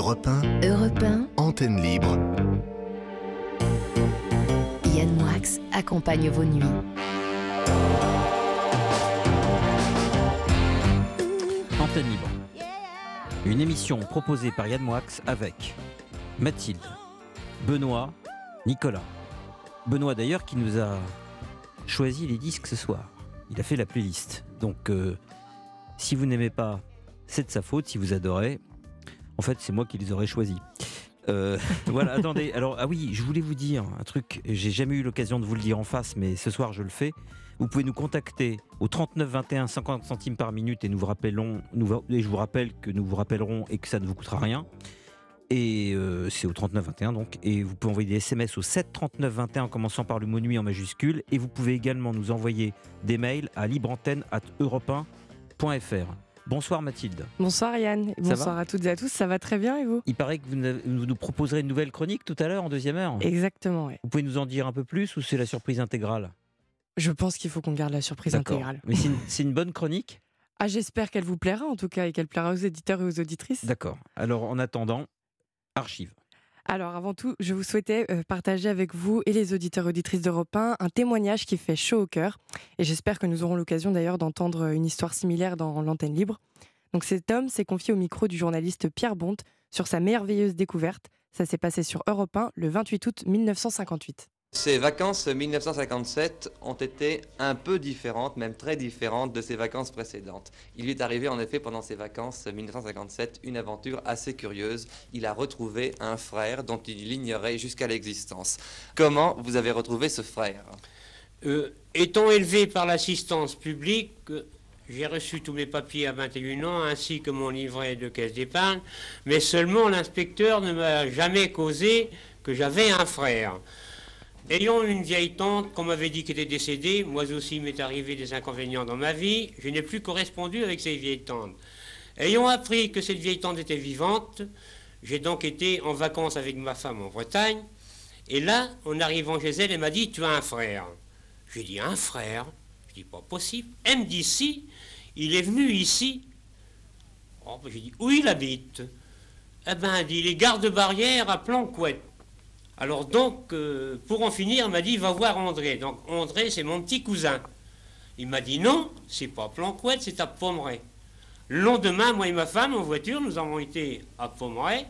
Europe 1, Europe 1, antenne libre. Yann Moix accompagne vos nuits. Antenne Libre. Une émission proposée par Yann Moix avec Mathilde, Benoît, Nicolas. Benoît d'ailleurs qui nous a choisi les disques ce soir. Il a fait la playlist. Donc euh, si vous n'aimez pas, c'est de sa faute. Si vous adorez, en fait c'est moi qui les aurais choisis. Euh, voilà, attendez. Alors, ah oui, je voulais vous dire un truc. J'ai jamais eu l'occasion de vous le dire en face, mais ce soir je le fais. Vous pouvez nous contacter au 39 21 50 centimes par minute et nous rappelons, nous, et je vous rappelle que nous vous rappellerons et que ça ne vous coûtera rien. Et euh, c'est au 39 21 donc. Et vous pouvez envoyer des SMS au 7 39 21 en commençant par le mot nuit en majuscule. Et vous pouvez également nous envoyer des mails à libreantenne@europe1.fr. Bonsoir Mathilde. Bonsoir Yann, bonsoir à toutes et à tous, ça va très bien et vous? Il paraît que vous nous- proposerez une nouvelle chronique tout à l'heure en deuxième heure. Exactement. Vous pouvez nous en dire un peu plus ou c'est la surprise intégrale? Je pense qu'il faut qu'on garde la surprise intégrale. Mais c'est une, c'est une bonne chronique? Ah, j'espère qu'elle vous plaira en tout cas et qu'elle plaira aux éditeurs et aux auditrices. D'accord. Alors en attendant, archive. Alors avant tout, je vous souhaitais euh, partager avec vous et les auditeurs auditrices d'Europe 1 un témoignage qui fait chaud au cœur. Et j'espère que nous aurons l'occasion d'ailleurs d'entendre une histoire similaire dans l'antenne libre. Donc cet homme s'est confié au micro du journaliste Pierre Bonte sur sa merveilleuse découverte. Ça s'est passé sur Europe 1 le 28 août 1958. Ces vacances 1957 ont été un peu différentes, même très différentes de ses vacances précédentes. Il lui est arrivé en effet pendant ces vacances 1957 une aventure assez curieuse. Il a retrouvé un frère dont il ignorait jusqu'à l'existence. Comment vous avez retrouvé ce frère? Euh, étant élevé par l'assistance publique, j'ai reçu tous mes papiers à 21 ans, ainsi que mon livret de caisse d'épargne, mais seulement l'inspecteur ne m'a jamais causé que j'avais un frère. Ayant une vieille tante qu'on m'avait dit qu'elle était décédée, moi aussi m'est arrivé des inconvénients dans ma vie, je n'ai plus correspondu avec ces vieilles tantes. Ayant appris que cette vieille tante était vivante, j'ai donc été en vacances avec ma femme en Bretagne, et là, en arrivant chez elle, elle m'a dit, tu as un frère. J'ai dit, un frère? Je dis, pas possible. Elle me dit, si, il est venu ici. Oh, ben, j'ai dit, où il habite? Eh ben, elle dit, il est garde-barrière à Planquette. Alors donc, euh, pour en finir, elle m'a dit, va voir André. Donc André, c'est mon petit cousin. Il m'a dit, non, c'est pas Planquette, c'est à Pomeray. Le lendemain, moi et ma femme, en voiture, nous avons été à Pomeray.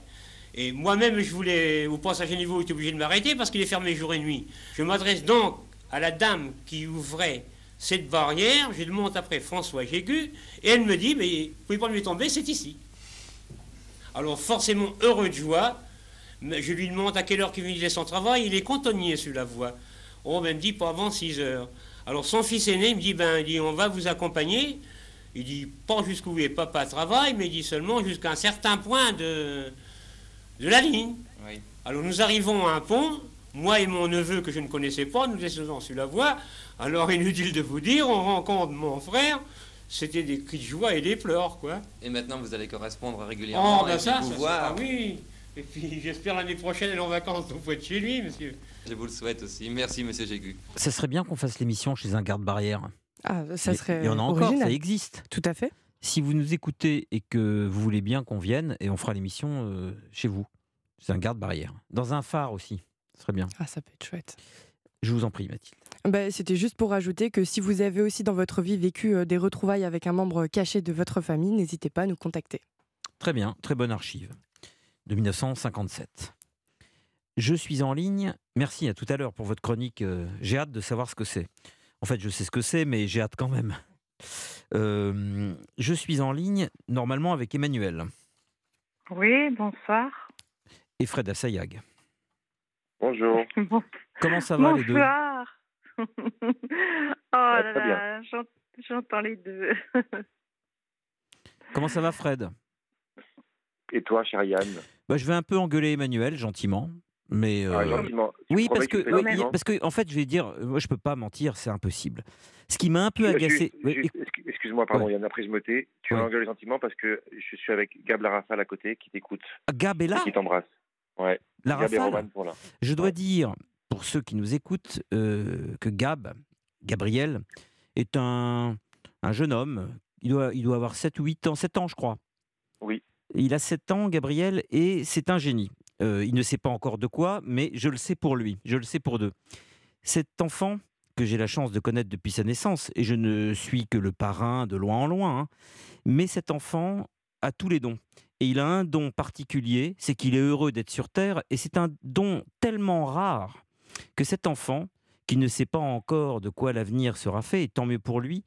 Et moi-même, je voulais, au passage à niveau, j'étais obligé de m'arrêter parce qu'il est fermé jour et nuit. Je m'adresse donc à la dame qui ouvrait cette barrière. Je demande après François Jégu. Et elle me dit, mais vous pouvez pas lui tomber, c'est ici. Alors forcément, heureux de joie, mais je lui demande à quelle heure qu'il finissait son travail. Il est cantonnier sur la voie. Oh, ben, me dit pas avant 6 heures. Alors son fils aîné me dit, ben, il dit, on va vous accompagner. Il dit, pas jusqu'où est papa travaille, mais il dit seulement jusqu'à un certain point de, de la ligne. Oui. Alors nous arrivons à un pont, moi et mon neveu que je ne connaissais pas, nous descendons sur la voie. Alors inutile de vous dire, on rencontre mon frère, c'était des cris de joie et des pleurs, quoi. Et maintenant vous allez correspondre régulièrement Oh, ben et ça, vous ça voir. sera, oui. Et puis j'espère l'année prochaine aller en vacances auprès de chez lui, monsieur. Je vous le souhaite aussi. Merci Monsieur Jégu. Ça serait bien qu'on fasse l'émission chez un garde-barrière. Ah, ça serait Il y en a encore, original. ça existe. Tout à fait. Si vous nous écoutez et que vous voulez bien qu'on vienne, et on fera l'émission euh, chez vous. C'est un garde-barrière. Dans un phare aussi. Ce serait bien. Ah, ça peut être chouette. Je vous en prie, Mathilde. Bah, C'était juste pour ajouter que si vous avez aussi dans votre vie vécu euh, des retrouvailles avec un membre caché de votre famille, n'hésitez pas à nous contacter. Très bien, très bonne archive de 1957. Je suis en ligne. Merci à tout à l'heure pour votre chronique. euh, J'ai hâte de savoir ce que c'est. En fait, je sais ce que c'est, mais j'ai hâte quand même. Euh, je suis en ligne normalement avec Emmanuel Oui, bonsoir. et Fred Assayag. Bonjour. Bon- Comment ça va les deux? Bonsoir. oh là très bien. là, j'ent- j'entends les deux. Comment ça va Fred? Et toi, cher Yann bah, Je vais un peu engueuler Emmanuel gentiment. Mais Ah, euh, gentiment. Oui, parce que, oui, parce que en fait, je vais dire, moi, je peux pas mentir, c'est impossible. Ce qui m'a un peu agacé. Excuse-moi, pardon, Ouais. Yann, après je me tais. Tu Ouais. m'engueules gentiment parce que je suis avec Gab Larafal à côté qui t'écoute Ah, Gab est là, et qui t'embrasse. Ouais. la Gab et rafale. Roman sont là. Je dois Ouais. dire, pour ceux qui nous écoutent, euh, que Gab, Gabriel, est un, un jeune homme. Il doit, il doit avoir 7 ou 8 ans, 7 ans, je crois. Oui. Il a 7 ans, Gabriel, et c'est un génie. Euh, il ne sait pas encore de quoi, mais je le sais pour lui, je le sais pour deux. Cet enfant, que j'ai la chance de connaître depuis sa naissance, et je ne suis que le parrain de loin en loin, hein, mais cet enfant a tous les dons. Et il a un don particulier, c'est qu'il est heureux d'être sur Terre, et c'est un don tellement rare que cet enfant, qui ne sait pas encore de quoi l'avenir sera fait, et tant mieux pour lui,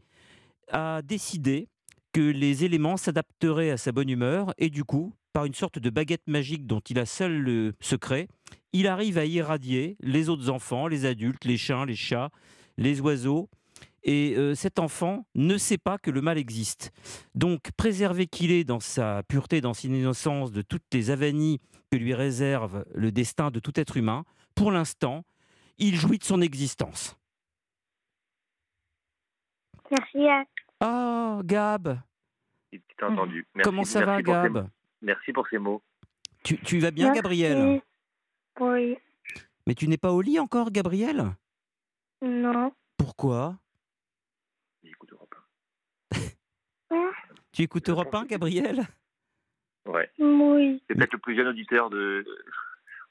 a décidé que les éléments s'adapteraient à sa bonne humeur et du coup, par une sorte de baguette magique dont il a seul le secret, il arrive à irradier les autres enfants, les adultes, les chiens, les chats, les oiseaux. Et euh, cet enfant ne sait pas que le mal existe. Donc, préservé qu'il est dans sa pureté, dans son innocence, de toutes les avanies que lui réserve le destin de tout être humain, pour l'instant, il jouit de son existence. Merci à Oh, Gab, Il t'a entendu. Merci- comment ça va, merci pour ces- Gab Merci pour ces mots. tu, tu vas bien, Merci. Gabriel Oui. Mais tu n'es pas au lit encore, Gabriel Non. Pourquoi J'écoute Europe Tu écoutes Europe pense 1, que- Gabriel. Ouais. Oui. C'est peut-être le plus jeune auditeur de.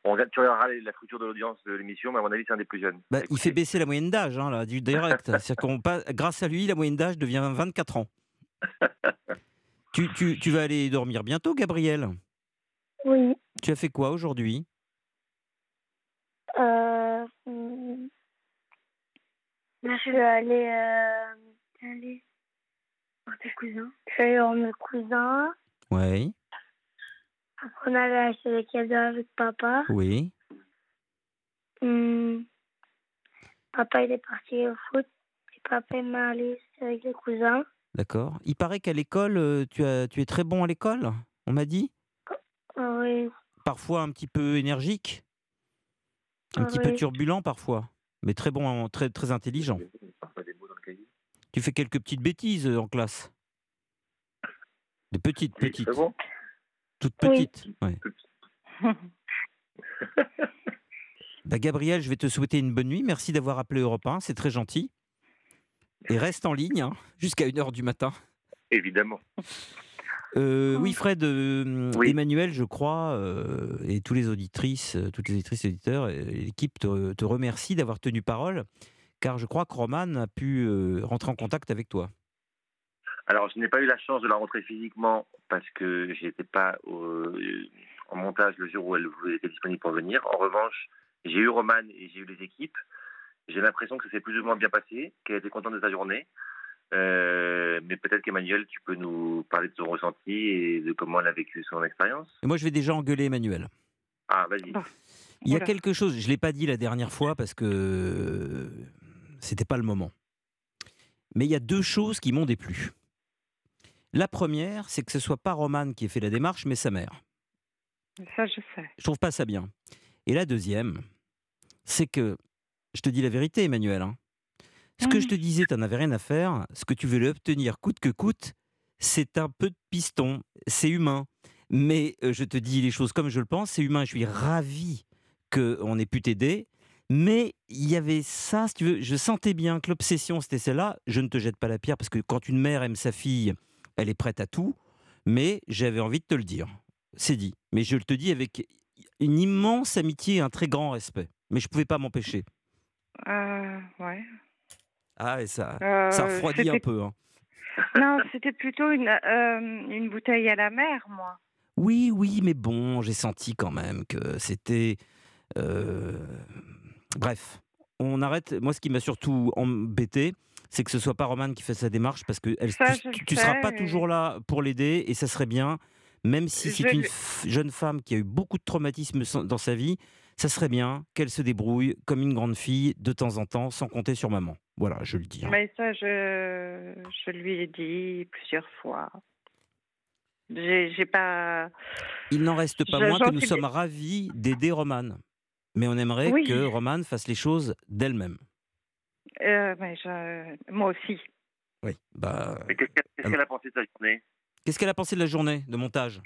On regarde, tu regarderas la structure de l'audience de l'émission, mais à mon avis, c'est un des plus jeunes. Bah, Il fait baisser la moyenne d'âge, hein, là, du direct. Qu'on passe- grâce à lui, la moyenne d'âge devient 24 ans. tu, tu- tu vas aller dormir bientôt, Gabriel? Oui. Tu as fait quoi aujourd'hui? Euh, hum, je suis allée, euh, aller voir tes cousins. Je suis allée voir mes cousins. Oui, on allait acheter des cadeaux avec papa. oui. Hum, Papa, il est parti au foot. Et papa, il m'a allé avec les cousins. D'accord. Il paraît qu'à l'école, euh, tu, as, tu es très bon à l'école, on m'a dit Oui. Parfois un petit peu énergique, un petit peu Oui. turbulent parfois, mais très bon, très, très intelligent. Tu fais quelques petites bêtises euh, en classe? Des petites, Oui, petites. c'est bon. Oui. petites. ouais. Bah, Gabriel, je vais te souhaiter une bonne nuit. Merci d'avoir appelé Europe 1, c'est très gentil. Et reste en ligne hein, jusqu'à 1h du matin. Évidemment. Euh, oui, Fred, euh, Oui. Emmanuel, je crois, euh, et tous les auditrices, euh, toutes les auditrices et auditeurs, et l'équipe te, te remercie d'avoir tenu parole, car je crois que Roman a pu euh, rentrer en contact avec toi. Alors, je n'ai pas eu la chance de la rencontrer physiquement parce que je n'étais pas au- en montage le jour où elle était disponible pour venir. En revanche, j'ai eu Roman et j'ai eu les équipes. J'ai l'impression que ça s'est plus ou moins bien passé, qu'elle était contente de sa journée. Euh, mais peut-être qu'Emmanuel, tu peux nous parler de son ressenti et de comment elle a vécu son expérience. Et moi, je vais déjà engueuler Emmanuel. Ah, vas-y. Bon. Il y a quelque chose, je ne l'ai pas dit la dernière fois parce que c'était pas le moment. Mais il y a deux choses qui m'ont déplu. La première, c'est que ce soit pas Roman qui ait fait la démarche, mais sa mère. Ça, je sais. Je trouve pas ça bien. Et la deuxième, c'est que, je te dis la vérité, Emmanuel, hein, ce que Mhm. je te disais, tu n'en avais rien à faire, ce que tu veux obtenir coûte que coûte, c'est un peu de piston, c'est humain. Mais euh, je te dis les choses comme je le pense, c'est humain, je suis ravi qu'on ait pu t'aider. Mais il y avait ça, si tu veux, je sentais bien que l'obsession, c'était celle-là. Je ne te jette pas la pierre parce que quand une mère aime sa fille, elle est prête à tout. Mais j'avais envie de te le dire. C'est dit. Mais je te dis avec une immense amitié et un très grand respect. Mais je ne pouvais pas m'empêcher. Euh, ouais. Ah, et ça, Euh, ça refroidit un peu. hein. Non, c'était plutôt une, euh, une bouteille à la mer, moi. Oui, oui, mais bon, j'ai senti quand même que c'était. euh, Bref, on arrête. Moi, ce qui m'a surtout embêté, c'est que ce soit pas Romane qui fait sa démarche parce que elle, Ça, tu, tu seras pas toujours là pour l'aider et ça serait bien, même si Je c'est une jeune femme qui a eu beaucoup de traumatismes dans sa vie, ça serait bien qu'elle se débrouille comme une grande fille de temps en temps sans compter sur maman. Voilà, je le dis. hein. Mais ça, je, je lui ai dit plusieurs fois. J'ai pas. Il n'en reste pas Je- moins que nous sommes ravis d'aider Romane. Mais on aimerait Oui. que Romane fasse les choses d'elle-même. Euh, mais je, moi aussi. Oui. Bah, Mais qu'est-ce qu'elle a pensé de sa journée? Qu'est-ce qu'elle a pensé de la journée de montage?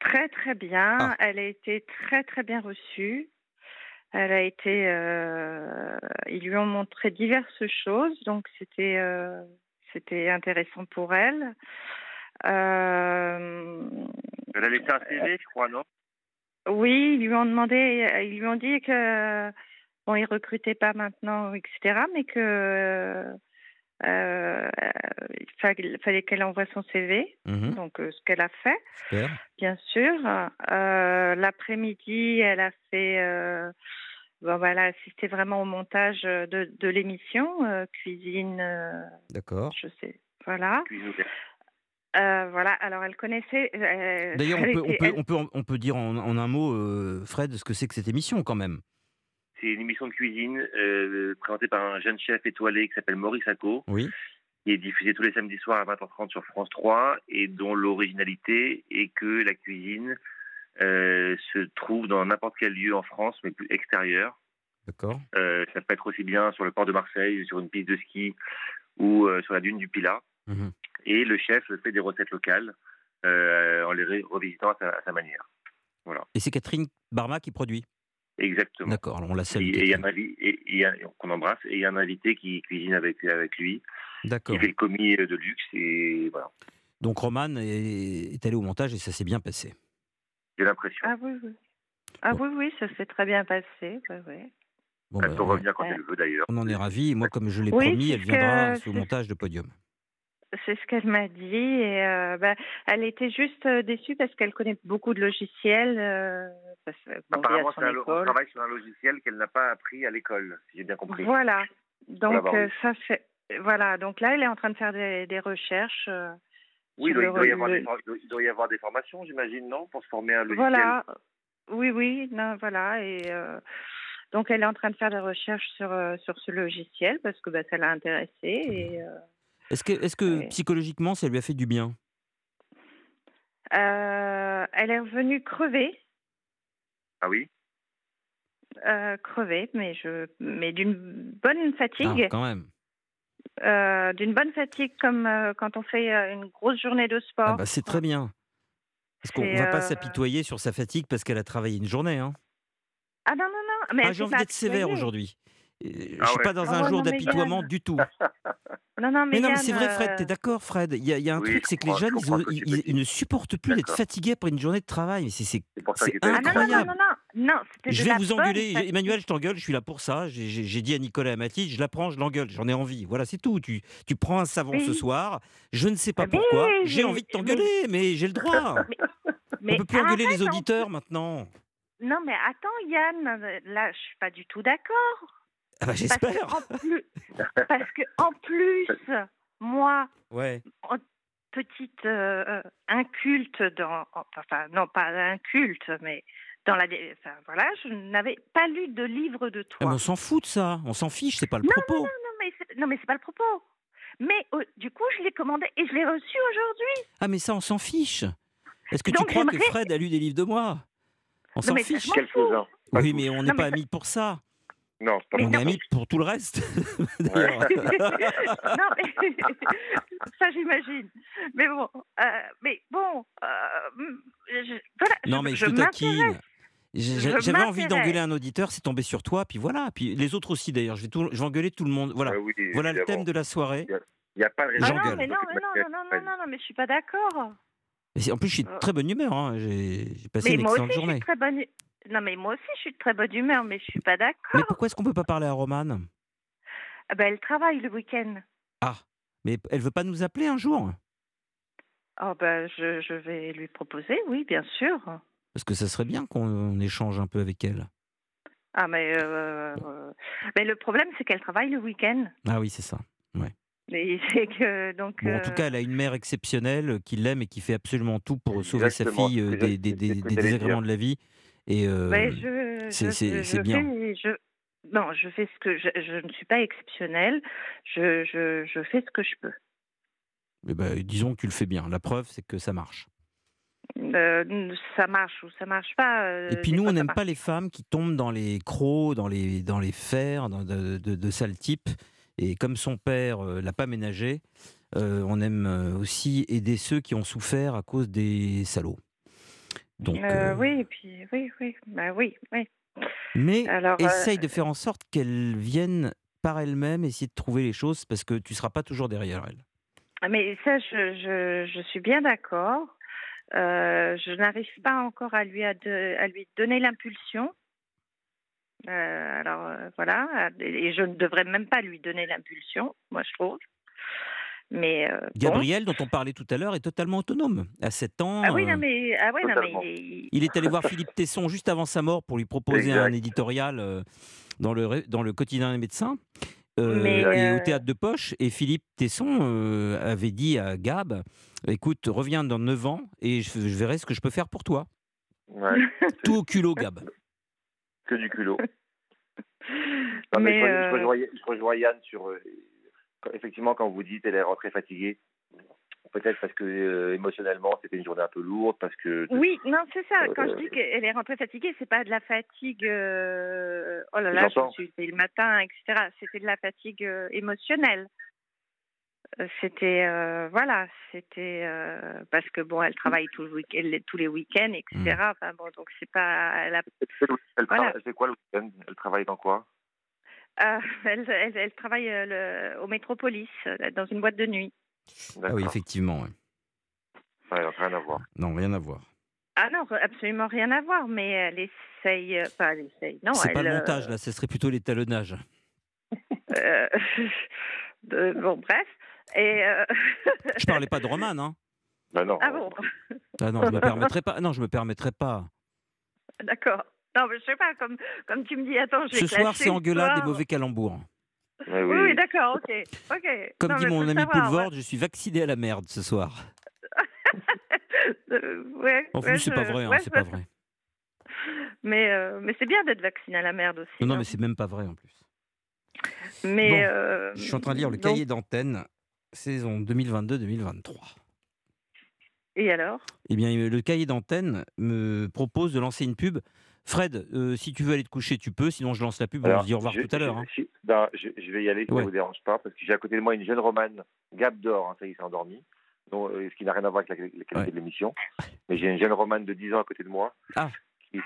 Très, très bien. Ah. Elle a été très, très bien reçue. Elle a été. euh, ils lui ont montré diverses choses, donc c'était euh, c'était intéressant pour elle. Euh, Elle a laissé un CV, je crois, non? Oui, ils lui ont demandé, ils lui ont dit que bon, ils recrutaient pas maintenant, etc., mais que euh, il fallait, fallait qu'elle envoie son CV, Mhm. donc euh, ce qu'elle a fait, Super. bien sûr. Euh, L'après-midi, elle a fait, euh, bon, bah, elle a assisté vraiment au montage de, de l'émission, euh, cuisine, euh, D'accord. je sais, voilà. Euh, voilà, alors elle connaissait. euh, D'ailleurs, on elle peut, on, peut, on, peut, on peut dire en, en un mot, euh, Fred, ce que c'est que cette émission quand même. C'est une émission de cuisine euh, présentée par un jeune chef étoilé qui s'appelle Maurice Acco, Oui. qui est diffusée tous les samedis soirs à 20h30 sur France 3 et dont l'originalité est que la cuisine euh, se trouve dans n'importe quel lieu en France, mais plus extérieur. D'accord. Euh, ça peut être aussi bien sur le port de Marseille, sur une piste de ski ou sur la dune du Pilat. Mhm. Et le chef fait des recettes locales en les revisitant à sa, à sa manière. Et c'est Catherine Barma qui produit. Exactement. D'accord. On la Et salue. et qu'on embrasse et il y a un invité qui cuisine avec, avec lui, D'accord. qui fait le commis de luxe et voilà. Donc Roman est, est allé au montage et ça s'est bien passé. J'ai l'impression. Ah oui, oui. Ah Bon. oui, oui, ça s'est très bien passé. ouais, ouais. Bon, Elle bah, peut on- revenir quand Ouais. elle veut d'ailleurs. on en est ravis. Moi, comme je l'ai Oui, promis, elle viendra que- c'est- montage de Podium. C'est ce qu'elle m'a dit. Et euh, bah, elle était juste euh, déçue parce qu'elle connaît beaucoup de logiciels. euh, parce, bon, Apparemment, son un lo- on travaille sur un logiciel qu'elle n'a pas appris à l'école, si j'ai bien compris. Voilà. Donc euh, ça fait. Voilà. Donc là, elle est en train de faire des, des recherches. Oui, il doit, il doit y avoir des, for- il doit- il doit y avoir des formations, j'imagine, non Pour se former à un logiciel? Voilà. Oui, oui. Non, voilà. Et donc elle est en train de faire des recherches sur sur ce logiciel parce que bah, ça l'a intéressée. Et Est-ce que, est-ce que Ouais. psychologiquement, ça lui a fait du bien? Euh, elle est revenue crevée. Ah oui? Euh, crevée, mais je, mais d'une bonne Ah, fatigue, quand même. euh, d'une bonne fatigue comme euh, quand on fait une grosse journée de sport. Ah bah, c'est très bien. Parce qu'on ne va pas euh, s'apitoyer sur sa fatigue parce qu'elle a travaillé une journée. Hein. Ah non non non, mais Ah, j'ai envie d'être sévère aujourd'hui. Euh, Je Ah suis ouais. pas dans Ah un jour d'apitoiement du tout. Non non mais, Mais non, mais Yann, c'est vrai, Fred, euh, t'es d'accord, Fred? Il y, a- il y a un Oui, truc, c'est que les jeunes, ils, ont- tu ne supportent plus d'être fatigués après une journée de travail. C'est- était Ah non non non incroyable. non non non, c'était Je vais vous engueuler. fatigue. Emmanuel, je t'engueule, je suis là pour ça. J'ai- dit à Nicolas et à Mathilde, je la prends, je l'engueule, j'en ai envie. Voilà, c'est tout. Tu, tu prends un savon ce soir, je ne sais pas Mais pourquoi. J'ai envie de t'engueuler, mais j'ai le droit. Mais On peut plus engueuler les auditeurs maintenant. Non mais attends Yann, là je suis pas du tout d'accord. Ah bah, Parce J'espère. que en plus, parce que en plus, moi Ouais. petite euh, inculte dans enfin non pas inculte mais dans la enfin voilà je n'avais pas lu de livre de Ah, toi mais on s'en fout de ça. On s'en fiche, c'est pas le Non, propos. non mais c'est- non mais c'est pas le propos mais euh, du coup je l'ai commandé et je l'ai reçu aujourd'hui Ah, mais ça, on s'en fiche. Est-ce que tu crois que Fred a lu des livres de moi? On Non, s'en mais fiche. Quelques-uns. Oui, mais on n'est Non, pas mais ça- amis pour ça. Non, pas On pour tout le reste. non mais ça j'imagine mais bon euh, mais bon euh, je- voilà Non, mais je je te taquine. J'avais envie d'engueuler un auditeur, c'est tombé sur toi, puis voilà. Puis les autres aussi d'ailleurs. Je vais, tout- je vais engueuler tout le monde. Voilà. Ah oui, voilà le thème de la soirée. Il n'y a pas de Ah non, mais non, mais non, non, non, non, non, mais je suis pas d'accord. En plus, je suis de Euh. très bonne humeur. hein. J'ai passé Mais une moi aussi, excellente je suis journée. très bonne. Non, mais moi aussi, je suis de très bonne humeur, mais je suis pas Mais d'accord. pourquoi est-ce qu'on peut pas parler à Romane? Ah ben, elle travaille le week-end. Ah, mais elle veut pas nous appeler un jour? Oh ben, je, je vais lui proposer, oui, bien sûr. Parce que ça serait bien qu'on échange un peu avec elle. Ah mais, euh, euh, mais le problème, c'est qu'elle travaille le week-end. Ah oui, c'est ça. Et c'est que donc. Bon, en tout euh, cas, elle a une mère exceptionnelle qui l'aime et qui fait absolument tout pour sauver sa fille des, désagréments de la vie. Et euh, je, c'est- je- c'est- je c'est bien. fais- non, je fais ce que je, ne suis pas exceptionnelle. Je, je, fais ce que je peux. eh ben, disons que tu le fais bien. La preuve, c'est que ça marche. Euh, ça marche ou ça marche pas. euh, Et puis nous, on n'aime pas les femmes qui tombent dans les crocs, dans les, dans les fers, dans de, de, de sales types. Et comme son père euh, l'a pas ménagé, on aime aussi aider ceux qui ont souffert à cause des salauds. Donc, Euh, euh, Oui, et puis oui, oui, bah oui, oui. Mais Alors, euh, essaye de faire en sorte qu'elles viennent par elles-mêmes essayer de trouver les choses parce que tu seras pas toujours derrière elles. Mais ça, je, je, je suis bien d'accord. je n'arrive pas encore à lui, à, à lui donner l'impulsion. alors voilà, et je ne devrais même pas lui donner l'impulsion, moi je trouve. Mais euh, Gabriel, dont on parlait tout à l'heure, est totalement autonome. À 7 ans. Ah oui, non, euh, mais, ah non, mais il, est... allé voir Philippe Tesson juste avant sa mort pour lui proposer un éditorial euh, dans, le, dans le quotidien des médecins. et au théâtre de poche. Et Philippe Tesson avait dit à Gab Écoute, reviens dans 9 ans et je, verrai ce que je peux faire pour toi. Tout au culot, Gab. Que du culot. mais, je, rejoins, Yann sur effectivement, quand vous dites elle est rentrée fatiguée, peut-être parce que euh, émotionnellement c'était une journée un peu lourde, parce que. Oui, non, c'est ça. Quand je dis euh, qu'elle est rentrée fatiguée, c'est pas de la fatigue. Euh, oh là là, je suis le matin, etc. C'était de la fatigue émotionnelle. C'était voilà, c'était parce que bon, elle travaille tous les week-ends, etc. Mmh. Enfin, bon, donc c'est pas. Elle, a... c'est quoi le week-end? Elle travaille dans quoi? Euh, elle, travaille euh, au Métropolis, euh, dans une boîte de nuit. Ah oui, effectivement. rien à voir. Non, rien à voir. Ah non, absolument rien à voir, mais elle essaye. Pas, elle essaye. Non, c'est pas le montage, là, ce serait plutôt l'étalonnage. bon, bref. Et je parlais pas de Roman, hein. Ben non. Ah bon Ah non, je me permettrai pas. Non, je me permettrai pas. D'accord. Non, mais je sais pas, comme, comme tu me dis, attends, Ce soir, c'est engueulade et mauvais calembours. oui, oui, d'accord, ok. Comme dit mon ami Poulvord, je suis vacciné à la merde ce soir. ouais, en plus, c'est pas vrai, hein, c'est pas vrai. Mais, euh, mais c'est bien d'être vacciné à la merde aussi. Non, non mais c'est même pas vrai en plus. Mais euh, je suis en train de lire le cahier d'antenne, saison 2022-2023. Et alors? Eh bien, le cahier d'antenne me propose de lancer une pub Fred, euh, si tu veux aller te coucher, tu peux. Sinon, je lance la pub. on se dit au revoir tout à l'heure. Hein. Ben, je, vais y aller, ça ne vous dérange pas, parce que j'ai à côté de moi une jeune romane, Gab d'or, hein, ça y est, s'est endormi. Euh, ce qui n'a rien à voir avec la, qualité de l'émission. Mais j'ai une jeune romane de 10 ans à côté de moi. Ah. Qui,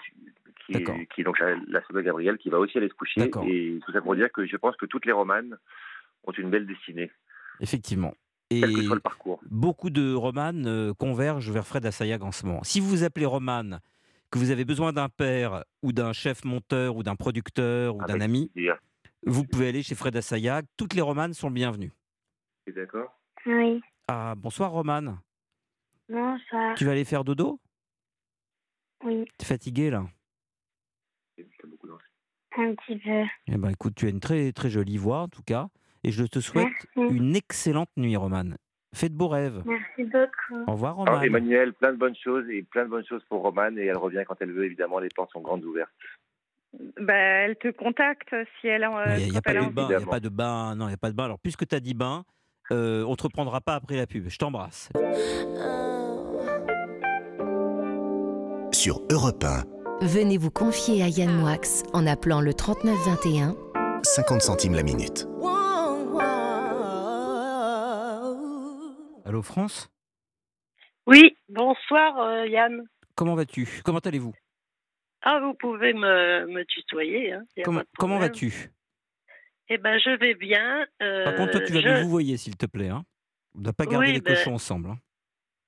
qui, est donc la, la de Gabriel, qui va aussi aller se coucher. Et tout ça pour dire que je pense que toutes les romanes ont une belle destinée. Effectivement. Et Quel que soit le parcours. beaucoup de romanes euh, convergent vers Fred Assayag en ce moment. Si vous vous appelez romane que vous avez besoin d'un père ou d'un chef monteur ou d'un producteur ou d'un ami, vous pouvez aller chez Fred Assayag. Toutes les romanes sont bienvenues. d'accord Oui. Ah, bonsoir Romane. Bonsoir. Tu vas aller faire dodo? Oui. Tu es fatiguée là? Un petit peu. Eh ben écoute, tu as une très très jolie voix en tout cas. Et je te souhaite une excellente nuit, Romane. Faites de beaux rêves. Merci beaucoup. Au revoir, Romane. Emmanuel, plein de bonnes choses et plein de bonnes choses pour Romane et elle revient quand elle veut, évidemment, les portes sont grandes ouvertes. Bah, elle te contacte si elle a. Il n'y a, pas de bain, il a pas de bain, non, il n'y a pas de bain. Alors, puisque tu as dit bain, euh, on ne te reprendra pas après la pub. Je t'embrasse. Sur Europe 1. Venez vous confier à Yann Moix en appelant le 3921. 50 centimes la minute. Allô France Oui, bonsoir euh, Yann. Comment vas-tu? Comment allez-vous? Ah, vous pouvez me, me tutoyer. Hein, comment, comment vas-tu? Eh ben, je vais bien. Euh, Par contre, toi, tu vas je... vous voyez, s'il te plaît. Hein. On ne doit pas garder les ben cochons ensemble. Hein.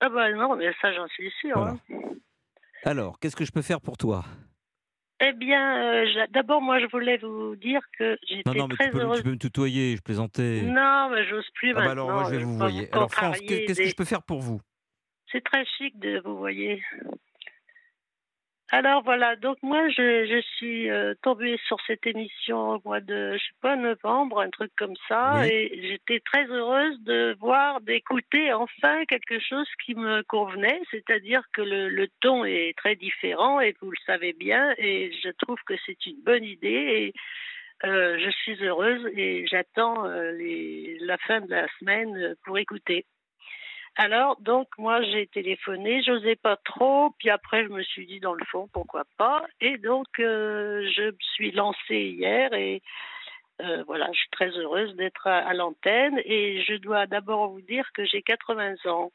Ah ben non, mais ça, j'en suis sûr. Alors, qu'est-ce que je peux faire pour toi? Eh bien, euh, d'abord, moi, je voulais vous dire que j'étais très non, mais tu peux, heureuse. Tu peux me tutoyer, je plaisantais. Non, mais j'ose plus ah bah maintenant. alors, moi, je vais vous voyer. Alors, France, qu'est-ce que je peux faire pour vous? C'est très chic de vous voyer. Alors voilà, donc moi je, je suis euh, tombée sur cette émission au mois de, je sais pas, novembre, un truc comme ça, et j'étais très heureuse de voir, d'écouter enfin quelque chose qui me convenait, c'est-à-dire que le, le, ton est très différent, et vous le savez bien, et je trouve que c'est une bonne idée, et euh, je suis heureuse, et j'attends euh, les, la fin de la semaine pour écouter. Alors, donc, moi, j'ai téléphoné, j'osais pas trop, puis après, je me suis dit, dans le fond, pourquoi pas. Et donc, euh, je me suis lancée hier et euh, voilà, je suis très heureuse d'être à, à l'antenne. Et je dois d'abord vous dire que j'ai 80 ans.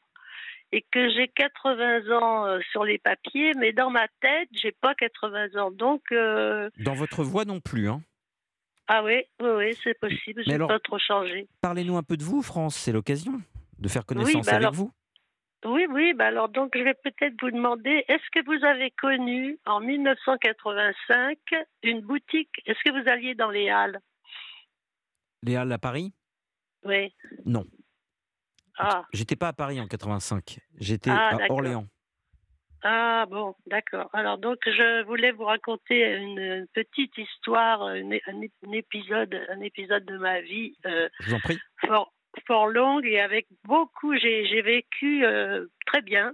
Et que j'ai 80 ans euh, sur les papiers, mais dans ma tête, j'ai pas 80 ans. Donc. Dans votre voix non plus, hein Ah oui, oui, oui, c'est possible, j'ai pas trop changé. Parlez-nous un peu de vous, France, c'est l'occasion de faire connaissance bah avec alors- vous? Oui, oui, bah alors donc je vais peut-être vous demander, est-ce que vous avez connu en 1985 une boutique, est-ce que vous alliez dans les Halles? Les Halles à Paris? Oui. Non. Ah. J'étais pas à Paris en 85, j'étais ah, à Orléans. Ah bon, d'accord. Alors donc je voulais vous raconter une, petite histoire, un, épisode, un épisode de ma vie. Euh, je vous en prie. Fort, fort longue et avec beaucoup. J'ai vécu euh, très bien,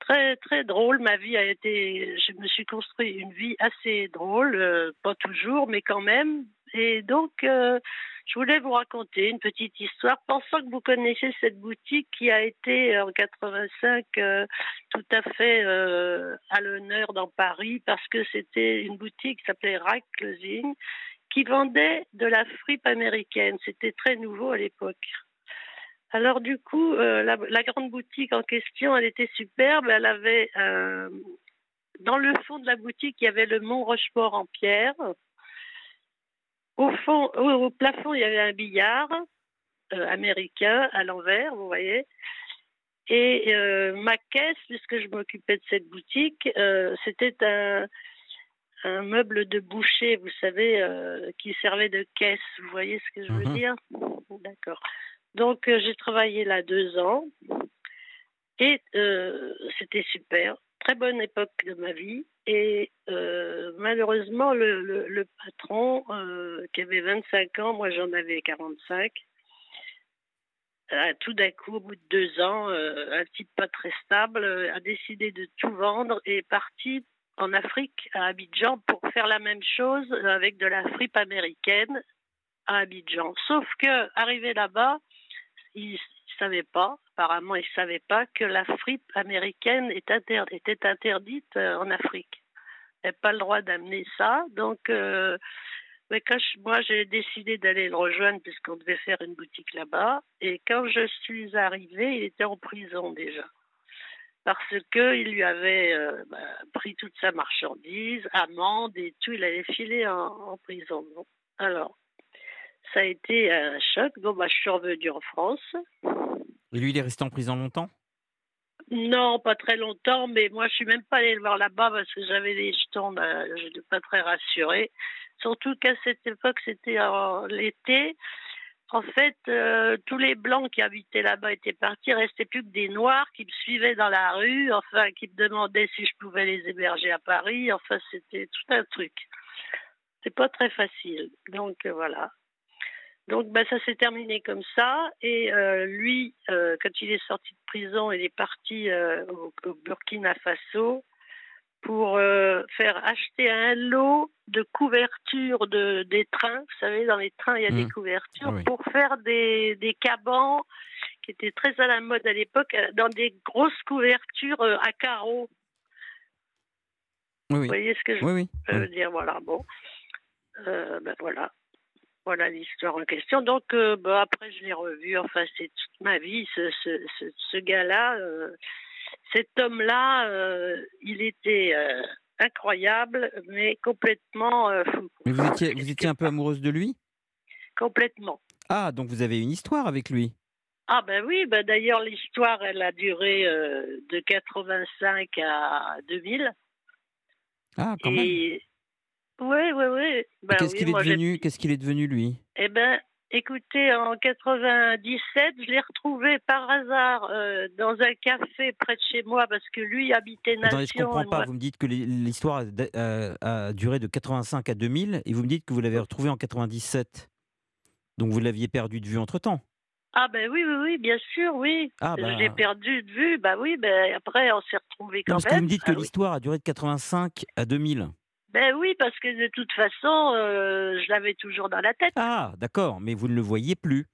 très très drôle. Ma vie a été. Je me suis construit une vie assez drôle, euh, pas toujours, mais quand même. Et donc je voulais vous raconter une petite histoire, pensant que vous connaissez cette boutique qui a été en 85 euh, tout à fait euh, à l'honneur dans Paris parce que c'était une boutique qui s'appelait Rack Closing qui vendait de la fripe américaine. C'était très nouveau à l'époque. Alors du coup, euh, la, grande boutique en question, elle était superbe. Elle avait dans le fond de la boutique, il y avait le Mont Rochefort en pierre. Au fond, au, plafond, il y avait un billard euh, américain à l'envers, vous voyez. Et euh, ma caisse, puisque je m'occupais de cette boutique, euh, c'était un, un, meuble de boucher, vous savez, qui servait de caisse. Vous voyez ce que je veux mhm. dire? D'accord. Donc j'ai travaillé là deux ans et c'était super très bonne époque de ma vie. Et euh, malheureusement, le, patron, euh, qui avait 25 ans, moi j'en avais 45, a tout d'un coup, au bout de deux ans, euh, un type pas très stable, a décidé de tout vendre et est parti en Afrique, à Abidjan, pour faire la même chose avec de la fripe américaine à Abidjan. Sauf que, arrivé là-bas, il, savait pas, apparemment il savait pas que la fripe américaine était interdite euh, en Afrique. Il n'avait pas le droit d'amener ça. Donc, euh, moi j'ai décidé d'aller le rejoindre puisqu'on devait faire une boutique là-bas. Et quand je suis arrivée, il était en prison déjà. Parce qu'il lui avait euh, bah, pris toute sa marchandise, amende et tout, il allait filer en, en prison. Alors, ça a été un choc. Bon, bah, je suis revenue en France. Et lui, il est resté en prison longtemps? Non, pas très longtemps, mais moi, je suis même pas allée le voir là-bas parce que j'avais des jetons, bah, je n'étais pas très rassurée. Surtout qu'à cette époque, c'était l'été. En fait, euh, tous les blancs qui habitaient là-bas étaient partis, restait plus que des noirs qui me suivaient dans la rue, enfin, qui me demandaient si je pouvais les héberger à Paris. Enfin, c'était tout un truc. C'est pas très facile. Donc, euh, voilà. Donc bah, ça s'est terminé comme ça. Et euh, lui, quand il est sorti de prison, il est parti au, Burkina Faso pour faire acheter un lot de couvertures de, des trains. Vous savez, dans les trains, il y a des mmh. couvertures ah pour faire des, des cabans qui étaient très à la mode à l'époque, dans des grosses couvertures à carreaux. Vous voyez ce que je veux dire Voilà, bon. ben voilà voilà l'histoire en question. Donc, euh, bah, après, je l'ai revu. Enfin, c'est toute ma vie. Ce, ce, ce, gars-là, euh, cet homme-là, euh, il était incroyable, mais complètement fou. Mais vous étiez, vous étiez un peu amoureuse de lui? Complètement. Ah, donc vous avez une histoire avec lui? Ah ben oui, ben d'ailleurs l'histoire elle a duré de 85 à 2000. Ah quand même. Oui, oui, oui. Ben qu'est-ce qu'il est devenu Qu'est-ce qu'il est devenu lui? Eh ben, écoutez, en 97, je l'ai retrouvé par hasard euh, dans un café près de chez moi parce que lui habitait Nation. Attendez, je comprends pas. Vous me dites que l'histoire a, duré de 85 à 2000 et vous me dites que vous l'avez retrouvé en 97. Donc vous l'aviez perdu de vue entre temps. Ah ben oui, oui, oui, bien sûr, oui. Ah ben... Je l'ai perdu de vue, bah oui, ben après on s'est retrouvé quand non, même. Parce que vous me dites que ah l'histoire a duré de 85 à 2000. Ben oui, parce que de toute façon, euh, je l'avais toujours dans la tête. Ah, d'accord, mais vous ne le voyez plus.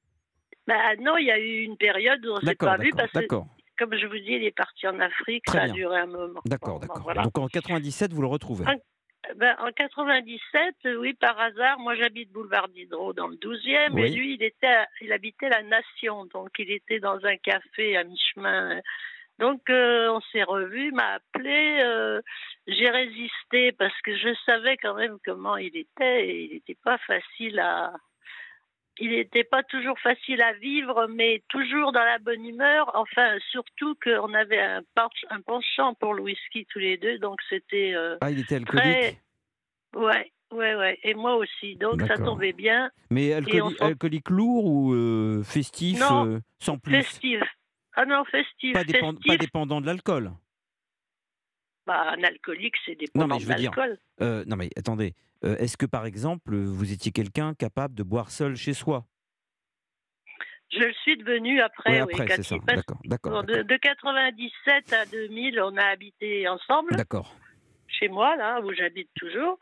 Ben non, il y a eu une période où on ne s'est pas vu parce que, comme je vous dis, il est parti en Afrique, ça a duré un moment. D'accord, d'accord. Donc en 97, vous le retrouvez en, ben, en 97, oui, par hasard, moi j'habite boulevard Diderot dans le 12e, et lui, il, était, il habitait la Nation, donc il était dans un café à mi-chemin donc euh, on s'est revus, m'a appelé, euh, j'ai résisté parce que je savais quand même comment il était et il n'était pas facile à, il n'était pas toujours facile à vivre, mais toujours dans la bonne humeur. Enfin, surtout qu'on avait un, un, penchant pour le whisky tous les deux, donc c'était. Euh, ah, il était alcoolique? Ouais, ouais, ouais. Et moi aussi, donc ça tombait bien. Mais alcoolique lourd ou festif, sans plus? Festif. Ah non, festif. Pas, pas dépendant de l'alcool. Bah, un alcoolique, c'est dépendant non, mais je veux de l'alcool. non, mais attendez. Euh, est-ce que, par exemple, vous étiez quelqu'un capable de boire seul chez soi? Je le suis devenu après. Oui, après, c'est ça. D'accord, d'accord. De, de, 97 à 2000, on a habité ensemble. D'accord. Chez moi, là, où j'habite toujours.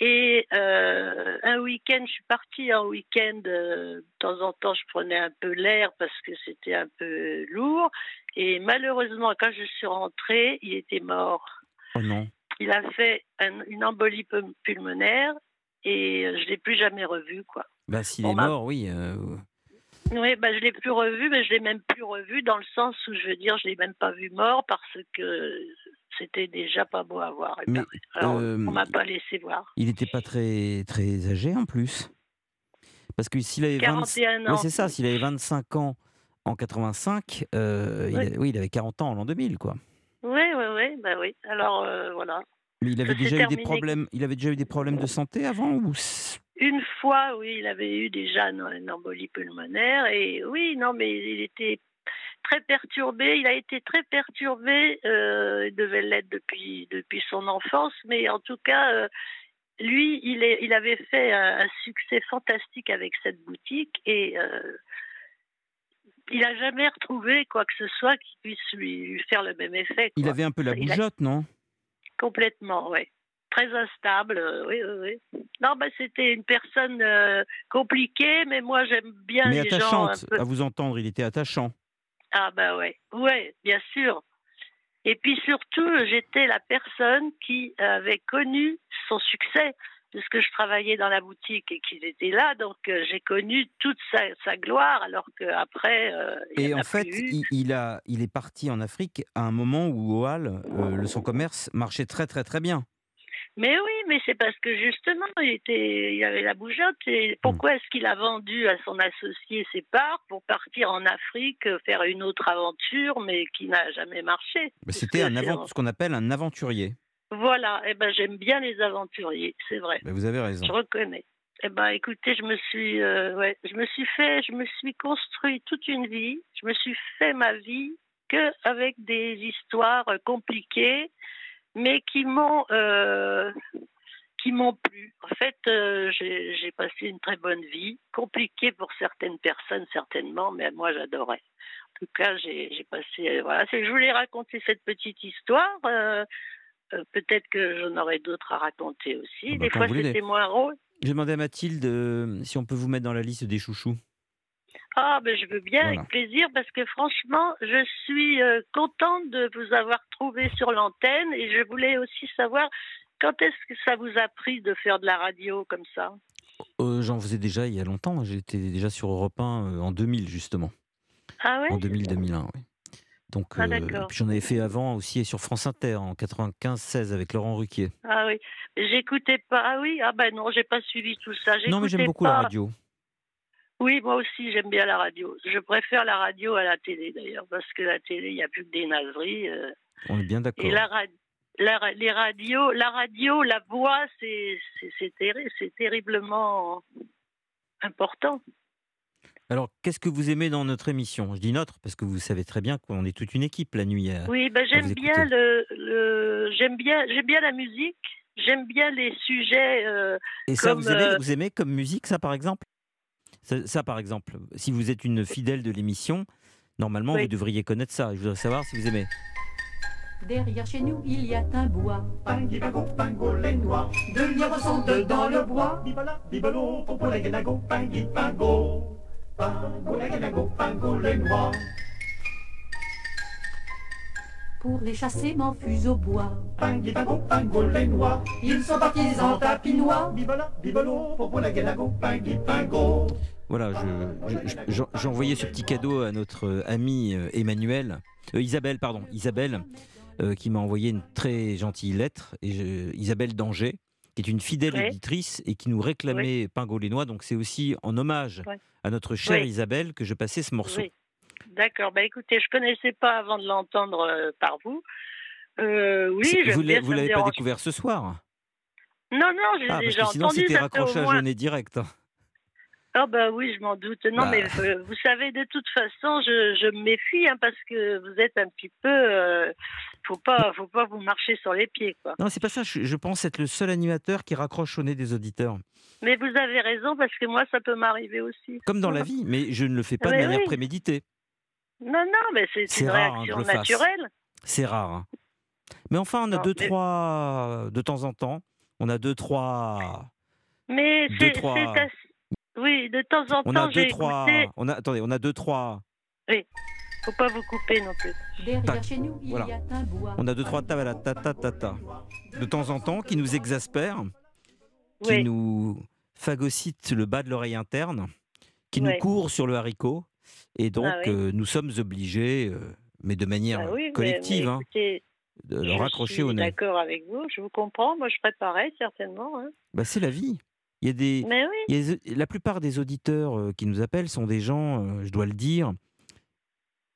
Et euh, un week-end, je suis partie un week-end. Euh, de temps en temps, je prenais un peu l'air parce que c'était un peu lourd. Et malheureusement, quand je suis rentrée, il était mort. Oh non il a fait une embolie pulmonaire et euh, je ne l'ai plus jamais revu. Quoi. Bah, S'il est mort, oui. Euh, oui, bah, je ne l'ai plus revu, mais je ne l'ai même plus revu dans le sens où je veux dire, je ne l'ai même pas vu mort parce que c'était déjà pas beau à voir. Mais, Alors, euh, on ne m'a pas laissé voir. Il n'était pas très, très âgé en plus Parce que s'il avait 41 ans. c'est ça, s'il avait 25 ans en 85, oui. il avait 40 ans en l'an 2000, quoi. Oui, oui, oui, bah oui. Alors euh, voilà. Mais il avait déjà eu des problèmes. Il avait déjà eu des problèmes de santé avant ou Une fois, oui, il avait eu déjà une embolie pulmonaire et oui, non, mais il était très perturbé. Il a été très perturbé. Euh, il devait l'être depuis depuis son enfance, mais en tout cas. Euh, lui, il, est, il avait fait un, succès fantastique avec cette boutique et il n'a jamais retrouvé quoi que ce soit qui puisse lui, faire le même effet. Il avait un peu la bougeotte, non? Complètement, oui. Très instable, euh, oui, oui, oui. Non, bah, c'était une personne euh, compliquée, mais moi j'aime bien mais les attachante, gens. à vous entendre, il était attachant. Ah, bah ouais, ouais, bien sûr. Et puis surtout, j'étais la personne qui avait connu son succès puisque je travaillais dans la boutique et qu'il était là, donc euh, j'ai connu toute sa, gloire, alors qu'après. Euh, et en, fait, il, a, il est parti en Afrique à un moment où OAL, euh, le son commerce, marchait très très très bien. Mais oui, mais c'est parce que justement, il, était, il avait la bougeotte. Et pourquoi hmm. est-ce qu'il a vendu à son associé ses parts pour partir en Afrique, faire une autre aventure, mais qui n'a jamais marché? C'était un ce qu'on appelle un aventurier. Voilà, eh ben, j'aime bien les aventuriers, c'est vrai. Ben, vous avez raison. Je reconnais. Eh ben, écoutez, je me suis, euh, ouais, je me suis fait, je me suis construit toute une vie. Je me suis fait ma vie que avec des histoires compliquées, mais qui m'ont, euh, qui m'ont plu. En fait, euh, j'ai passé une très bonne vie, compliquée pour certaines personnes certainement, mais moi j'adorais. En tout cas, j'ai passé, voilà, je voulais raconter cette petite histoire. Euh, peut-être que j'en aurais d'autres à raconter aussi. Ah bah, des fois, c'était moins rôle. J'ai demandé à Mathilde euh, si on peut vous mettre dans la liste des chouchous. Ah, ben je veux bien, avec plaisir, parce que franchement, je suis euh, contente de vous avoir trouvé sur l'antenne et je voulais aussi savoir quand est-ce que ça vous a pris de faire de la radio comme ça? J'en faisais déjà il y a longtemps. J'étais déjà sur Europe 1 en 2000, justement. Ah ouais? En 2000-2001, oui. Donc, ah, euh, j'en avais fait avant aussi sur France Inter en 95-16 avec Laurent Ruquier. Ah oui, j'écoutais pas. Ah oui, ah ben non, j'ai pas suivi tout ça. Non, mais j'aime beaucoup la radio. Oui, moi aussi, j'aime bien la radio. Je préfère la radio à la télé d'ailleurs, parce que la télé, il n'y a plus que des nazeries. Euh. On est bien d'accord. Et la, la, les radios, la radio, la voix, c'est terriblement important. Alors, qu'est-ce que vous aimez dans notre émission? Je dis notre parce que vous savez très bien qu'on est toute une équipe la nuit. oui, ben, j'aime bien le, j'aime bien, j'aime bien la musique. J'aime bien les sujets. Euh, Et ça, vous, aimez, euh, vous aimez comme musique, ça par exemple? Ça, par exemple, si vous êtes une fidèle de l'émission, normalement vous devriez connaître ça. Je voudrais savoir si vous aimez. Derrière chez nous, il y a un bois. Pingo, les noix. Deux lièvres sont dedans le bois. Bibala, bibalo, popo, la guénago. Pour les chasser, m'enfuse au bois. Ils sont partis en tapinois. Voilà, j'envoyais ce petit cadeau à notre ami euh, Emmanuel, euh, Isabelle, pardon, Isabelle, euh, qui m'a envoyé une très gentille lettre, et Isabelle d'Angers, qui est une fidèle éditrice et qui nous réclamait Pingolénois. Donc c'est aussi en hommage à notre chère Isabelle que je passais ce morceau. D'accord. Bah, écoutez, je connaissais pas avant de l'entendre euh, par vous. Euh, oui, vous ne l'avez pas découvert ce soir? Non, non, j'ai ah, déjà parce que sinon, c'était raccrochage au nez direct. Ah bah oui, je m'en doute. Non, mais bah. euh, vous savez, de toute façon, je, je me méfie hein, parce que vous êtes un petit peu. Euh, faut pas, faut pas vous marcher sur les pieds, quoi. Non, c'est pas ça. Je, pense être le seul animateur qui raccroche au nez des auditeurs. Mais vous avez raison parce que moi, ça peut m'arriver aussi. Comme dans la vie, mais je ne le fais pas de manière préméditée. Non, non, mais c'est une hein, réaction naturelle. C'est rare. Hein. Mais enfin, on a deux, trois, de temps en temps, on a deux, trois. Mais c'est assez oui, de temps en temps, j'ai trois... On a, attendez, on a deux, trois... Oui, faut pas vous couper non plus. Derrière chez nous, il y a un bois. On a deux, trois ta, ta, ta, ta, ta. De temps en temps, qui nous exaspèrent, qui nous phagocytent le bas de l'oreille interne, qui nous courent sur le haricot. Et donc, ah euh, nous sommes obligés, euh, mais de manière ah collective, hein, de le raccrocher au nez. D'accord avec vous, je vous comprends. Moi, je ferais pareil, certainement. Hein. Bah, c'est la vie. Il y a des, la plupart des auditeurs euh, qui nous appellent sont des gens, euh, je dois le dire,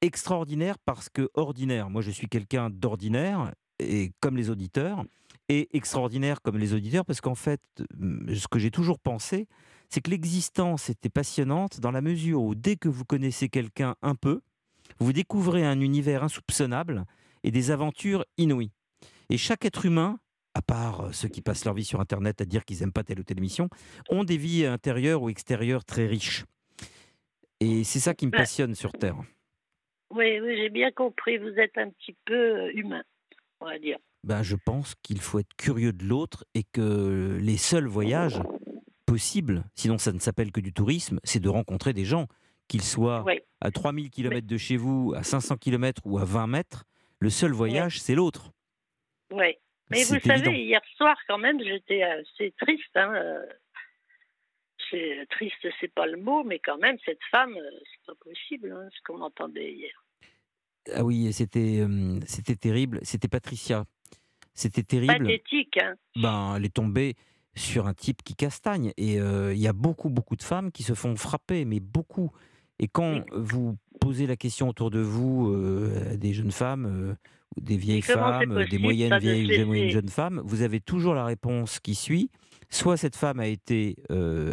extraordinaires parce que ordinaires. Moi, je suis quelqu'un d'ordinaire et comme les auditeurs et extraordinaire comme les auditeurs parce qu'en fait, ce que j'ai toujours pensé, c'est que l'existence était passionnante dans la mesure où dès que vous connaissez quelqu'un un peu, vous découvrez un univers insoupçonnable et des aventures inouïes. Et chaque être humain à part euh, ceux qui passent leur vie sur Internet à dire qu'ils n'aiment pas telle ou telle émission, ont des vies intérieures ou extérieures très riches. Et c'est ça qui me passionne sur Terre. Oui, oui j'ai bien compris. Vous êtes un petit peu euh, humain, on va dire. Ben, je pense qu'il faut être curieux de l'autre et que les seuls voyages possibles, sinon ça ne s'appelle que du tourisme, c'est de rencontrer des gens, qu'ils soient à 3000 km de chez vous, à 500 km ou à 20 mètres. Le seul voyage, c'est l'autre. Oui. Mais vous savez, hier soir, quand même, j'étais assez triste. Hein, euh, c'est triste, c'est pas le mot, mais quand même, cette femme, euh, c'est pas possible, hein, ce qu'on entendait hier. Ah oui, c'était euh, c'était terrible. C'était Patricia. C'était terrible. Pathétique. Hein. Ben, elle est tombée sur un type qui castagne. Et il y a beaucoup, beaucoup de femmes qui se font frapper, mais beaucoup. Et quand vous posez la question autour de vous, des jeunes femmes, des vieilles femmes, des moyennes vieilles ou moyennes jeunes femmes, vous avez toujours la réponse qui suit. Soit cette femme a été euh,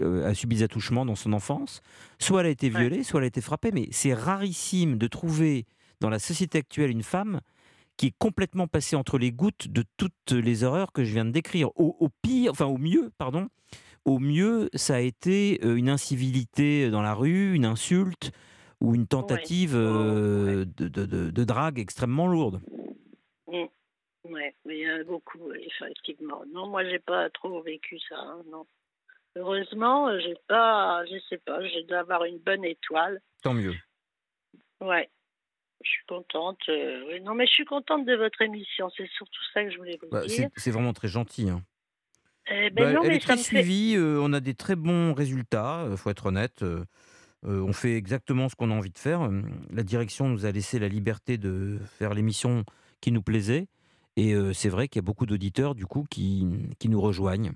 euh, a subi des attouchements dans son enfance, soit elle a été violée, soit elle a été frappée. Mais c'est rarissime de trouver dans la société actuelle une femme qui est complètement passée entre les gouttes de toutes les horreurs que je viens de décrire. Au, pire, enfin au mieux, pardon, au mieux, ça a été euh, une incivilité dans la rue, une insulte, ou une tentative euh, de, de, de, drague extrêmement lourde. Mmh. Oui, il y en a beaucoup, effectivement. Non, moi, j'ai pas trop vécu ça, hein, non. Heureusement, j'ai pas, je sais pas, j'ai dû avoir une bonne étoile. Tant mieux. Ouais, je suis contente. Euh, non, mais je suis contente de votre émission. C'est surtout ça que je voulais vous bah, dire. C'est vraiment très gentil. Hein. Eh ben bah, non, elle mais est très suivie. Euh, on a des très bons résultats. Il faut être honnête. Euh, on fait exactement ce qu'on a envie de faire. Hum, la direction nous a laissé la liberté de faire l'émission qui nous plaisait. Et euh, c'est vrai qu'il y a beaucoup d'auditeurs, du coup, qui, qui nous rejoignent.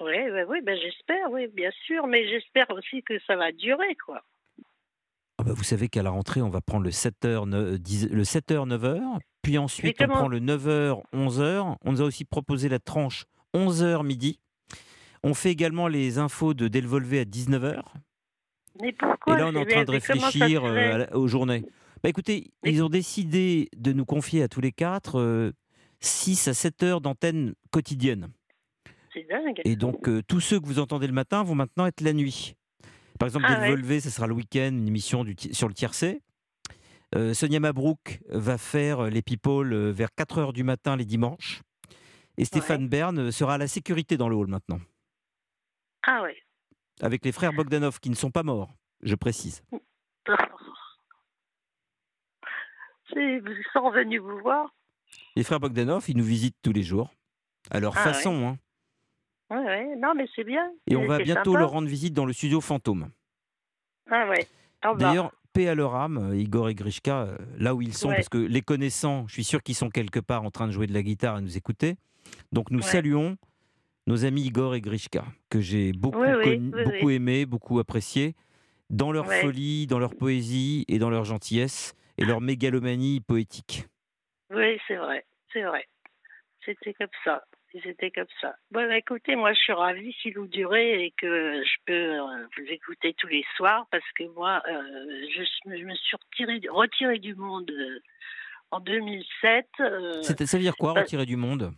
Oui, oui, oui ben j'espère, oui, bien sûr. Mais j'espère aussi que ça va durer, quoi. Ah bah, vous savez qu'à la rentrée, on va prendre le 7h, 10, le 7h 9h, puis ensuite on prend le 9h, 11h. On nous a aussi proposé la tranche 11h midi. On fait également les infos de Delvolvé à 19h. Mais pourquoi Et là, on est en train de réfléchir euh, aux journées. Bah, écoutez, ils ont décidé de nous confier à tous les quatre 6 euh, à 7 heures d'antenne quotidienne. C'est dingue. Et donc, euh, tous ceux que vous entendez le matin vont maintenant être la nuit. Par exemple, ah, Volvé, ce sera le week-end, une émission du sur le tiercé. Sonia Mabrouk va faire les people vers 4 heures du matin les dimanches. Et Stéphane Bern sera à la sécurité dans le hall maintenant. Ah ouais avec les frères Bogdanov qui ne sont pas morts, je précise. Ils sont venus vous voir Les frères Bogdanov, ils nous visitent tous les jours, à leur ah façon. Hein. Ouais. non, mais c'est bien. Et on va bientôt leur rendre visite dans le studio Fantôme. Ah ouais. D'ailleurs, paix à leur âme, euh, Igor et Grishka, euh, là où ils sont, parce que les connaissant, je suis sûr qu'ils sont quelque part en train de jouer de la guitare et nous écouter. Donc nous saluons nos amis Igor et Grishka, que j'ai beaucoup, beaucoup aimé, beaucoup apprécié, dans leur folie, dans leur poésie et dans leur gentillesse et leur mégalomanie poétique. Oui, c'est vrai, c'est vrai. C'était comme ça. C'était comme ça. Bon, bah, écoutez, moi, je suis ravie si vous durez et que je peux euh, vous écouter tous les soirs parce que moi, euh, je, me suis retirée, retirée du monde euh, en 2007. ça veut dire quoi, bah retirée du monde?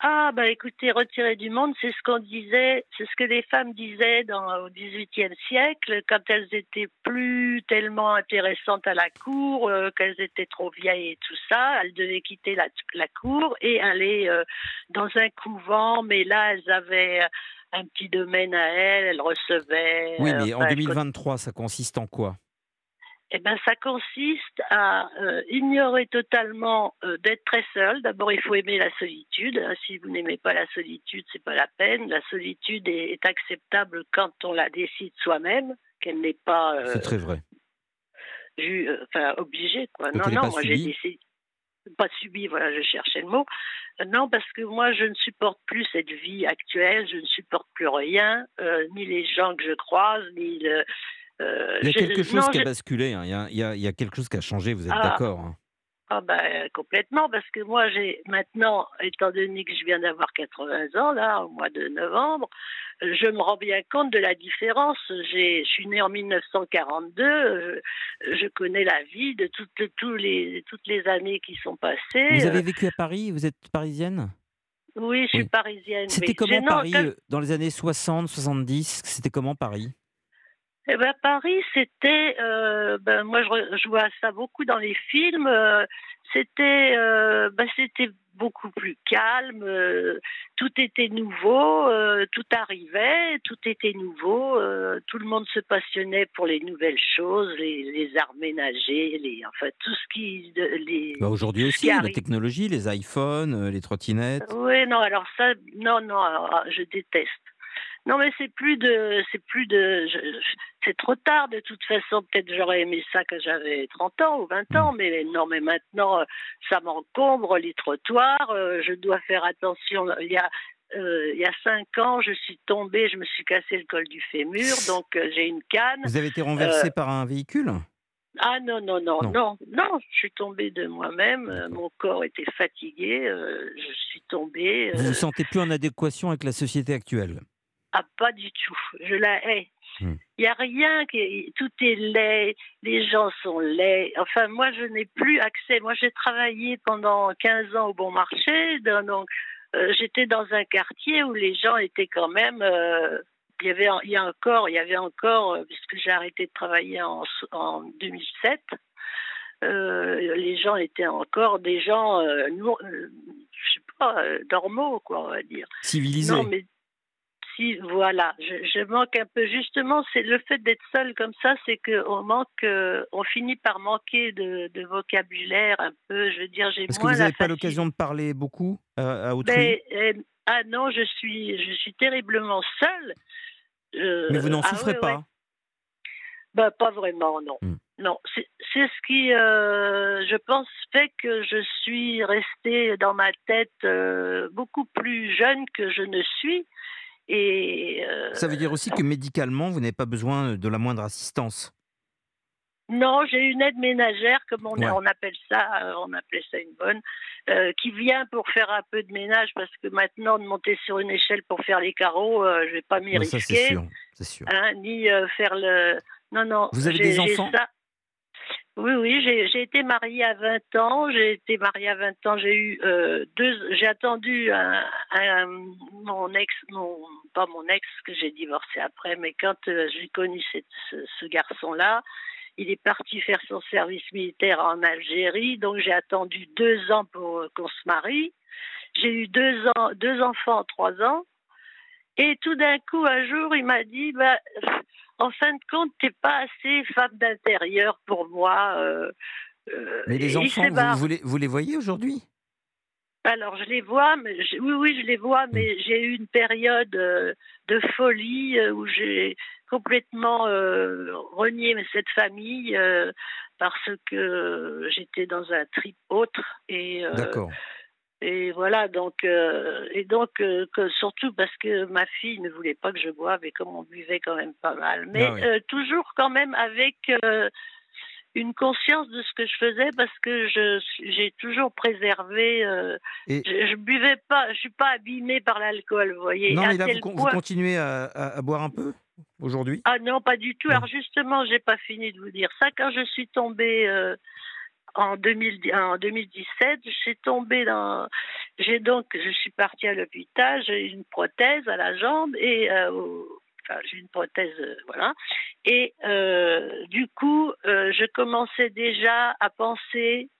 Ah, bah écoutez, retirer du monde, c'est ce qu'on disait, c'est ce que les femmes disaient dans, au XVIIIe siècle, quand elles étaient plus tellement intéressantes à la cour, euh, qu'elles étaient trop vieilles et tout ça, elles devaient quitter la, la cour et aller euh, dans un couvent, mais là, elles avaient un petit domaine à elles, elles recevaient. Oui, mais en 2023, ça consiste en quoi? Eh ben, ça consiste à euh, ignorer totalement euh, d'être très seul. D'abord, il faut aimer la solitude. Hein, si vous n'aimez pas la solitude, c'est pas la peine. La solitude est, acceptable quand on la décide soi-même, qu'elle n'est pas. Euh, c'est très vrai. enfin, obligée, quoi. non, non, moi j'ai décidé. Pas subi, voilà, je cherchais le mot. Non, parce que moi, je ne supporte plus cette vie actuelle, je ne supporte plus rien, ni les gens que je croise, ni le, il y a quelque chose qui a basculé, hein. il, y a, il, y a, quelque chose qui a changé, vous êtes ah. d'accord hein. ah ben, complètement, parce que moi, j'ai maintenant, étant donné que je viens d'avoir 80 ans, là, au mois de novembre, je me rends bien compte de la différence. Je suis née en 1942, je, connais la vie de toutes, les, toutes les années qui sont passées. Vous avez vécu à Paris Vous êtes parisienne? Oui, je suis parisienne. C'était comment Paris euh, dans les années 60, 70 C'était comment Paris? Eh ben, Paris, c'était, euh, ben, moi je, vois ça beaucoup dans les films, euh, c'était, euh, ben, c'était beaucoup plus calme, tout était nouveau, tout arrivait, tout était nouveau, tout le monde se passionnait pour les nouvelles choses, les, les arts ménagers, les, enfin tout ce qui... Les, bah aujourd'hui aussi, la technologie, les iPhones, les trottinettes. Oui, non, alors ça, non, non, je déteste. Non, mais c'est plus de, c'est plus de, c'est trop tard de toute façon. Peut-être j'aurais aimé ça quand j'avais 30 ans ou 20 ans, mais non, mais maintenant ça m'encombre les trottoirs. Euh, je dois faire attention. Il y a euh, il y a cinq ans, je suis tombée, je me suis cassé le col du fémur, donc euh, j'ai une canne. Vous avez été renversée par un véhicule? Ah non, non, non, non, non, je suis tombée de moi-même, mon corps était fatigué, je suis tombée. Vous ne vous sentez plus en adéquation avec la société actuelle? Ah, pas du tout. Je la hais. Hmm. Il n'y a rien, qui, tout est laid, les gens sont laids. Enfin, moi, je n'ai plus accès. Moi, j'ai travaillé pendant 15 ans au bon marché. Donc, euh, j'étais dans un quartier où les gens étaient quand même. Euh, il y avait, il y a encore, il y avait encore, euh, puisque j'ai arrêté de travailler en, en 2007. les gens étaient encore des gens, je sais pas, normaux, quoi, on va dire. Civilisés. Non, mais voilà, je, manque un peu. Justement, c'est le fait d'être seul comme ça, c'est qu'on manque, euh, on finit par manquer de, vocabulaire un peu. Je veux dire, j'ai Parce que vous n'avez pas l'occasion de parler beaucoup euh, à autrui. Ben, euh, ah non, je suis, je suis terriblement seule. Mais vous n'en ah souffrez pas. Ben, pas vraiment, non. Hmm. Non, c'est ce qui, je pense, fait que je suis restée dans ma tête beaucoup plus jeune que je ne suis. Et, euh, Ça veut dire aussi que médicalement, vous n'avez pas besoin de la moindre assistance non, j'ai une aide ménagère, comme on, on appelle ça, euh, on appelait ça une bonne, euh, qui vient pour faire un peu de ménage parce que maintenant de monter sur une échelle pour faire les carreaux, je je vais pas m'y risquer. c'est sûr, sûr. Hein, ni faire le. Non, non. Vous avez des enfants? ça. Oui, oui, j'ai été mariée à 20 ans. J'ai été mariée à 20 ans. J'ai eu euh, deux. J'ai attendu un, mon ex, mon, pas mon ex que j'ai divorcé après, mais quand euh, j'ai connu cette, ce, garçon-là, il est parti faire son service militaire en Algérie. Donc j'ai attendu deux ans pour euh, qu'on se marie. J'ai eu deux ans, deux enfants en trois ans. Et tout d'un coup, un jour, il m'a dit, bah, en fin de compte, t'es pas assez femme d'intérieur pour moi. Euh, euh, mais les enfants, vous, vous, les, voyez aujourd'hui? Alors, je les vois, mais oui, oui, je les vois, mais hmm. j'ai eu une période euh, de folie où j'ai complètement renié cette famille parce que j'étais dans un trip autre. Et, D'accord. Et voilà, donc, euh, et donc que, surtout parce que ma fille ne voulait pas que je boive et comme on buvait quand même pas mal. Mais ah toujours quand même avec une conscience de ce que je faisais parce que je j'ai toujours préservé. je, je, buvais pas, je suis pas abîmée par l'alcool, vous voyez. Non, mais là vous, continuez à, boire un peu aujourd'hui? Ah non, pas du tout. Alors justement, j'ai pas fini de vous dire ça quand je suis tombée. En, 2000, en 2017, j'ai tombé dans. J'ai donc, je suis partie à l'hôpital, j'ai une prothèse à la jambe et j'ai une prothèse, euh, voilà. Et euh, du coup, euh, je commençais déjà à penser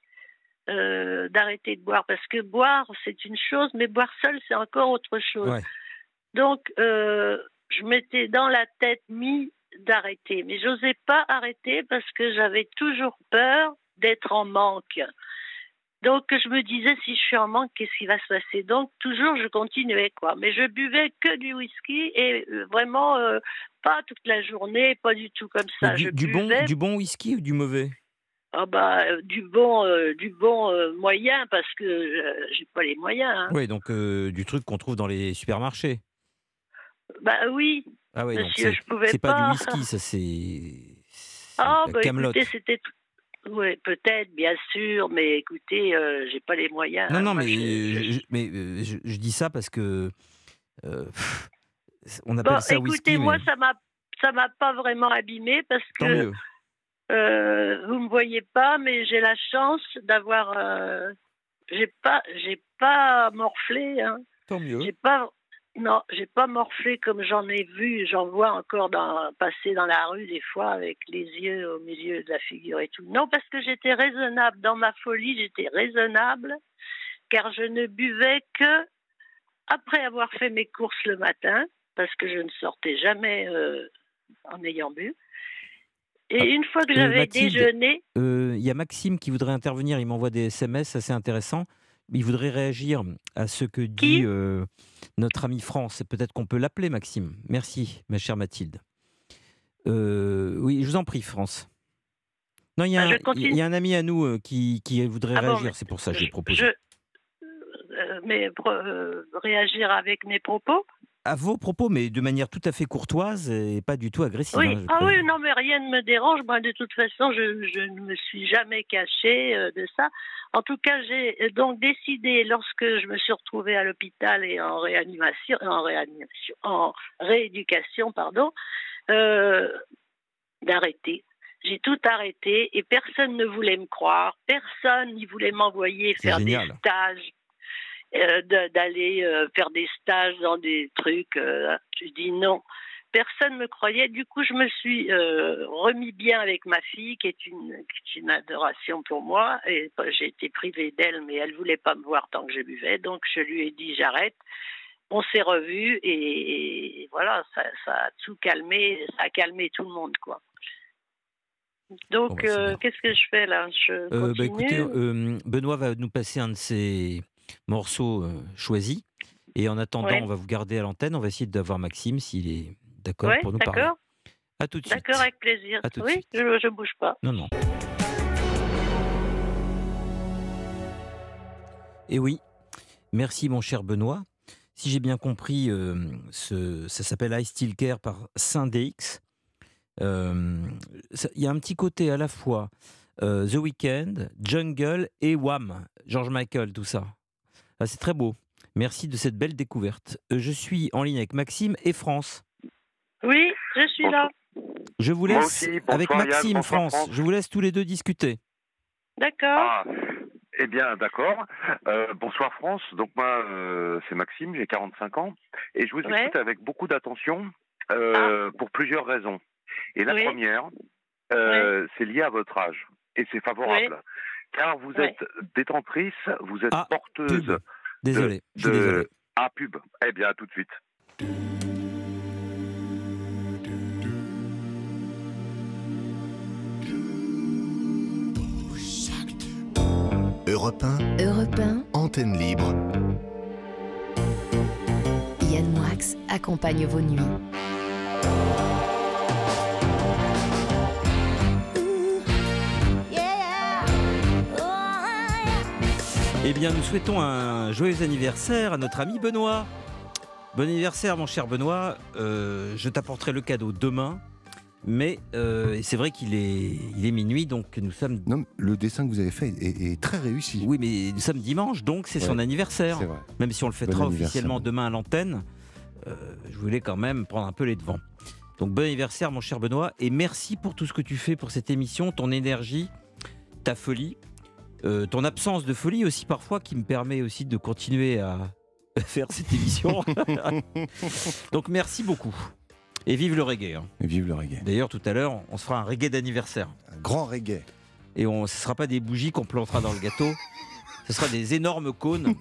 d'arrêter de boire parce que boire c'est une chose, mais boire seul c'est encore autre chose. Donc, je m'étais dans la tête mis d'arrêter, mais j'osais pas arrêter parce que j'avais toujours peur d'être en manque. Donc je me disais si je suis en manque, qu'est-ce qui va se passer? Donc toujours je continuais quoi, mais je buvais que du whisky et euh, vraiment euh, pas toute la journée, pas du tout comme ça. Du, du bon, du bon whisky ou du mauvais? Ah bah, euh, du bon, du bon moyen parce que j'ai pas les moyens. Hein. Oui, donc du truc qu'on trouve dans les supermarchés. Bah oui. Ah oui, c'est pas, du whisky, ça c'est. Ah bah écoutez, c'était oui, peut-être, bien sûr, mais écoutez, euh, j'ai pas les moyens. Non, non, mais, je, mais euh, je, dis ça parce que euh, on appelle ça écoutez, whisky. Écoutez, moi, ça m'a ça m'a pas vraiment abîmé parce que euh, vous me voyez pas, mais j'ai la chance d'avoir. j'ai pas, j'ai pas morflé. Hein. Tant mieux. J'ai pas, non, j'ai pas morflé comme j'en ai vu, j'en vois encore dans, passer dans la rue des fois avec les yeux au milieu de la figure et tout. Non, parce que j'étais raisonnable dans ma folie, j'étais raisonnable, car je ne buvais que après avoir fait mes courses le matin, parce que je ne sortais jamais euh, en ayant bu. Et ah, une fois que euh, j'avais déjeuné. Euh, il y a Maxime qui voudrait intervenir, il m'envoie des SMS assez intéressants il voudrait réagir à ce que dit euh, notre ami France. Peut-être qu'on peut, l'appeler, Maxime. Merci, ma chère Mathilde. Euh, oui, je vous en prie, France. Non, il y, a, bah, y a un ami à nous euh, qui, voudrait ah réagir, c'est pour ça que j'ai proposé. mais réagir avec mes propos? À vos propos, mais de manière tout à fait courtoise et pas du tout agressive. Oui, hein, ah oui, non, mais rien ne me dérange. Moi, de toute façon, je, je ne me suis jamais cachée euh, de ça. En tout cas, j'ai euh, donc décidé, lorsque je me suis retrouvée à l'hôpital et en réanimation, en réanimation, en rééducation, pardon, euh, d'arrêter. J'ai tout arrêté et personne ne voulait me croire, personne n'y voulait m'envoyer faire des stages d'aller euh, faire des stages dans des trucs. Euh, je dis non. Personne ne me croyait. Du coup, je me suis remis bien avec ma fille, qui est une, une adoration pour moi. Et j'ai été privée d'elle, mais elle voulait pas me voir tant que je buvais. Donc, je lui ai dit j'arrête. On s'est revus et, voilà, ça, a tout calmé. Ça a calmé tout le monde, quoi. Donc, bah, qu'est-ce que je fais là? Je bah, écoutez, Benoît va nous passer un de ses morceau euh, choisi. Et en attendant, on va vous garder à l'antenne. On va essayer d'avoir Maxime s'il est d'accord pour nous parler. À tout de suite. D'accord, avec plaisir. oui, je ne bouge pas. Non, non. Et oui, merci mon cher Benoît. Si j'ai bien compris, euh, ce, ça s'appelle I Still Care par Saint DX. Euh, il y a un petit côté à la fois The Weeknd, Jungle et Wham, George Michael, tout ça. Ah, c'est très beau. Merci de cette belle découverte. Euh, je suis en ligne avec Maxime et France. Oui, je suis là. Je vous laisse avec Maxime, France. Je vous laisse tous les deux discuter. D'accord. Ah, eh bien, d'accord. Euh, bonsoir France. Donc moi, euh, c'est Maxime, j'ai 45 ans et je vous écoute avec beaucoup d'attention ah. pour plusieurs raisons. Et la première, c'est lié à votre âge et c'est favorable car vous êtes détentrice, vous êtes ah, porteuse. Désolé, de, Ah, pub. Eh bien, à tout de suite. Europe 1. Europe 1. Antenne libre. Yann Moix accompagne vos nuits. Eh bien, nous souhaitons un joyeux anniversaire à notre ami Benoît. Bon anniversaire, mon cher Benoît. Euh, je t'apporterai le cadeau demain. Mais euh, c'est vrai qu'il est, il est minuit, donc nous sommes. Non, le dessin que vous avez fait est, très réussi. Oui, mais nous sommes dimanche, donc c'est son anniversaire. Vrai. Même si on le fêtera officiellement demain à l'antenne, euh, je voulais quand même prendre un peu les devants. Donc bon anniversaire, mon cher Benoît, et merci pour tout ce que tu fais pour cette émission, ton énergie, ta folie, euh, ton absence de folie aussi parfois, qui me permet aussi de continuer à faire cette émission. Donc merci beaucoup. Et vive le reggae. Hein. Et vive le reggae. D'ailleurs, tout à l'heure, on se fera un reggae d'anniversaire. Un grand reggae. Et on, ce ne sera pas des bougies qu'on plantera dans le gâteau. ce sera des énormes cônes.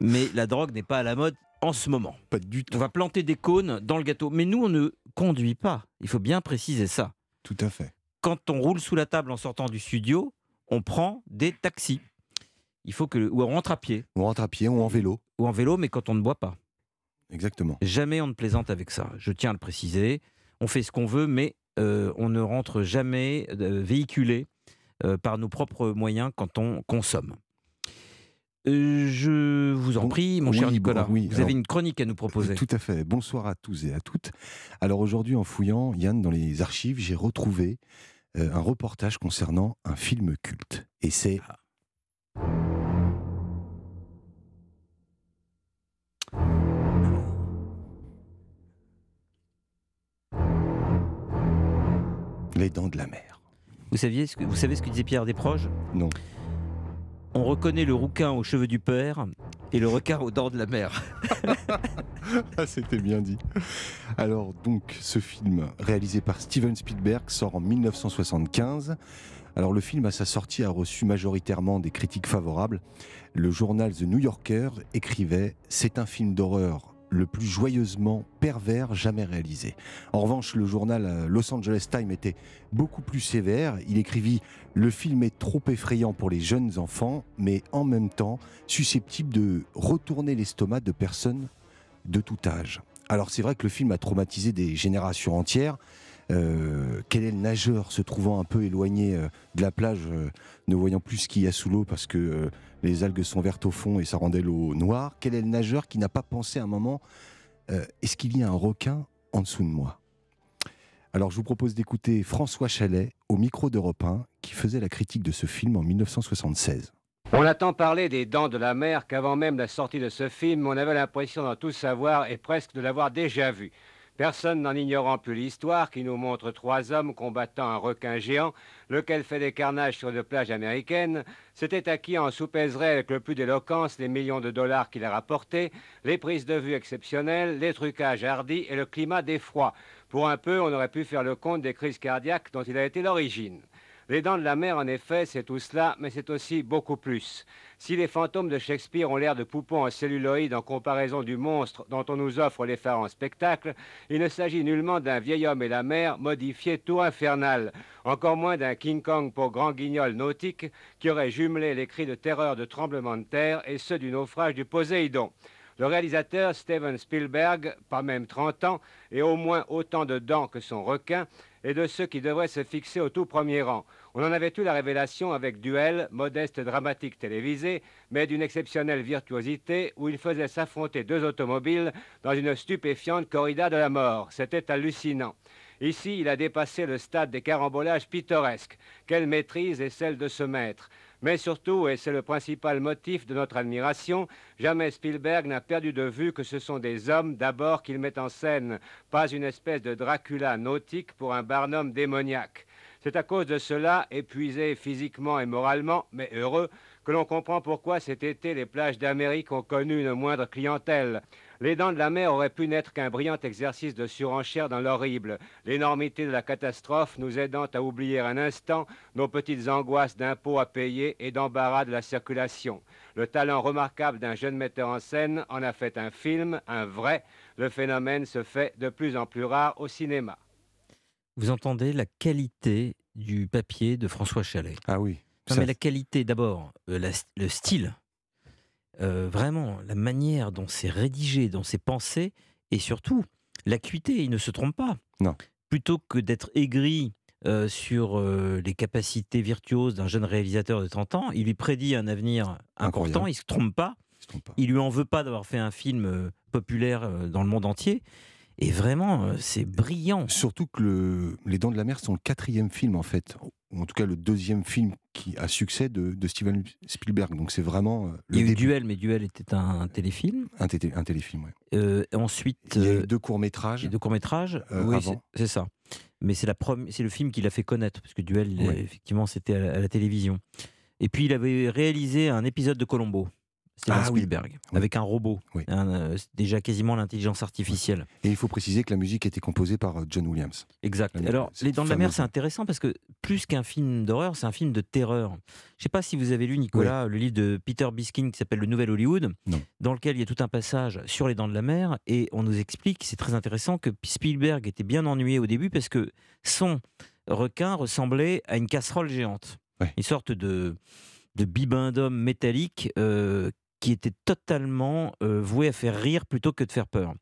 Mais la drogue n'est pas à la mode en ce moment. Pas du tout. On va planter des cônes dans le gâteau. Mais nous, on ne conduit pas. Il faut bien préciser ça. Tout à fait. Quand on roule sous la table en sortant du studio, on prend des taxis. Il faut que ou on rentre à pied. Ou on rentre à pied ou en vélo. Ou en vélo, mais quand on ne boit pas. Exactement. Jamais on ne plaisante avec ça. Je tiens à le préciser. On fait ce qu'on veut, mais euh, on ne rentre jamais euh, véhiculé euh, par nos propres moyens quand on consomme. je vous en prie, mon cher Nicolas. oui, vous avez une chronique à nous proposer. Tout à fait. Bonsoir à tous et à toutes. Alors aujourd'hui, en fouillant, Yann, dans les archives, j'ai retrouvé un reportage concernant un film culte. Et c'est ah. Les dents de la mer. Vous, saviez ce que, vous savez ce que disait Pierre Desproges? Non. On reconnaît le rouquin aux cheveux du père et le requin aux dents de la mer. ah, c'était bien dit. Alors, donc, ce film réalisé par Steven Spielberg sort en 1975. Alors, le film, à sa sortie, a reçu majoritairement des critiques favorables. Le journal The New Yorker écrivait C'est un film d'horreur le plus joyeusement pervers jamais réalisé. En revanche, le journal euh, Los Angeles Times était beaucoup plus sévère. Il écrivit Le film est trop effrayant pour les jeunes enfants, mais en même temps susceptible de retourner l'estomac de personnes de tout âge. Alors c'est vrai que le film a traumatisé des générations entières. Euh, quel est le nageur se trouvant un peu éloigné euh, de la plage, ne voyant plus ce qu'il y a sous l'eau parce que les algues sont vertes au fond et ça rendait l'eau noire? Quel est le nageur qui n'a pas pensé un moment euh, est-ce qu'il y a un requin en dessous de moi? Alors je vous propose d'écouter François Chalet au micro d'Europe 1 qui faisait la critique de ce film en 1976. On a tant parlé des dents de la mer qu'avant même la sortie de ce film, on avait l'impression d'en tout savoir et presque de l'avoir déjà vu. Personne n'en ignorant plus l'histoire qui nous montre trois hommes combattant un requin géant, lequel fait des carnages sur une plage américaine, s'était acquis en soupèserait avec le plus d'éloquence les millions de dollars qu'il a rapportés, les prises de vue exceptionnelles, les trucages hardis et le climat d'effroi. Pour un peu, on aurait pu faire le compte des crises cardiaques dont il a été l'origine. Les dents de la mer, en effet, c'est tout cela, mais c'est aussi beaucoup plus. Si les fantômes de Shakespeare ont l'air de poupons en celluloïde en comparaison du monstre dont on nous offre les phares en spectacle, il ne s'agit nullement d'un vieil homme et la mer modifié tout infernal, encore moins d'un King Kong pour grand guignol nautique qui aurait jumelé les cris de terreur de tremblement de terre et ceux du naufrage du Poséidon. Le réalisateur Steven Spielberg, pas même 30 ans, et au moins autant de dents que son requin, et de ceux qui devraient se fixer au tout premier rang. On en avait eu la révélation avec Duel, modeste dramatique télévisé, mais d'une exceptionnelle virtuosité, où il faisait s'affronter deux automobiles dans une stupéfiante corrida de la mort. C'était hallucinant. Ici, il a dépassé le stade des carambolages pittoresques. Quelle maîtrise est celle de ce maître mais surtout, et c'est le principal motif de notre admiration, jamais Spielberg n'a perdu de vue que ce sont des hommes d'abord qu'il met en scène, pas une espèce de Dracula nautique pour un Barnum démoniaque. C'est à cause de cela, épuisé physiquement et moralement, mais heureux, que l'on comprend pourquoi cet été les plages d'Amérique ont connu une moindre clientèle. Les dents de la mer auraient pu n'être qu'un brillant exercice de surenchère dans l'horrible, l'énormité de la catastrophe nous aidant à oublier un instant nos petites angoisses d'impôts à payer et d'embarras de la circulation. Le talent remarquable d'un jeune metteur en scène en a fait un film, un vrai. Le phénomène se fait de plus en plus rare au cinéma. Vous entendez la qualité du papier de François Chalet. Ah oui. Non, mais la qualité, d'abord, euh, le style, euh, vraiment la manière dont c'est rédigé, dont c'est pensé, et surtout l'acuité. Il ne se trompe pas. Non. Plutôt que d'être aigri euh, sur les capacités virtuoses d'un jeune réalisateur de 30 ans, il lui prédit un avenir important. Il ne se trompe pas. Il lui en veut pas d'avoir fait un film populaire dans le monde entier. Et vraiment, c'est brillant. Surtout que Les Dents de la Mer sont le quatrième film, en fait, ou en tout cas le deuxième film qui a succès de, Steven Spielberg. Donc c'est vraiment. Le Il y a eu Duel, mais Duel était un, téléfilm. Un, un téléfilm, oui. ensuite. Il y a eu deux courts-métrages. Deux courts-métrages, oui, c'est ça. Mais c'est le film qui l'a fait connaître, parce que Duel, effectivement, c'était à, la télévision. Et puis il avait réalisé un épisode de Colombo. Steven ah Spielberg, avec un robot, euh, déjà quasiment l'intelligence artificielle. Et il faut préciser que la musique a été composée par euh, John Williams. Exact. Alors, Les Dents de la Mer, c'est intéressant parce que plus qu'un film d'horreur, c'est un film de terreur. Je ne sais pas si vous avez lu, Nicolas, le livre de Peter Biskin qui s'appelle Le Nouvel Hollywood, dans lequel il y a tout un passage sur les Dents de la Mer, et on nous explique, c'est très intéressant, que Spielberg était bien ennuyé au début parce que son requin ressemblait à une casserole géante. Une sorte de de bibendum métallique euh, qui était totalement euh, voué à faire rire plutôt que de faire peur.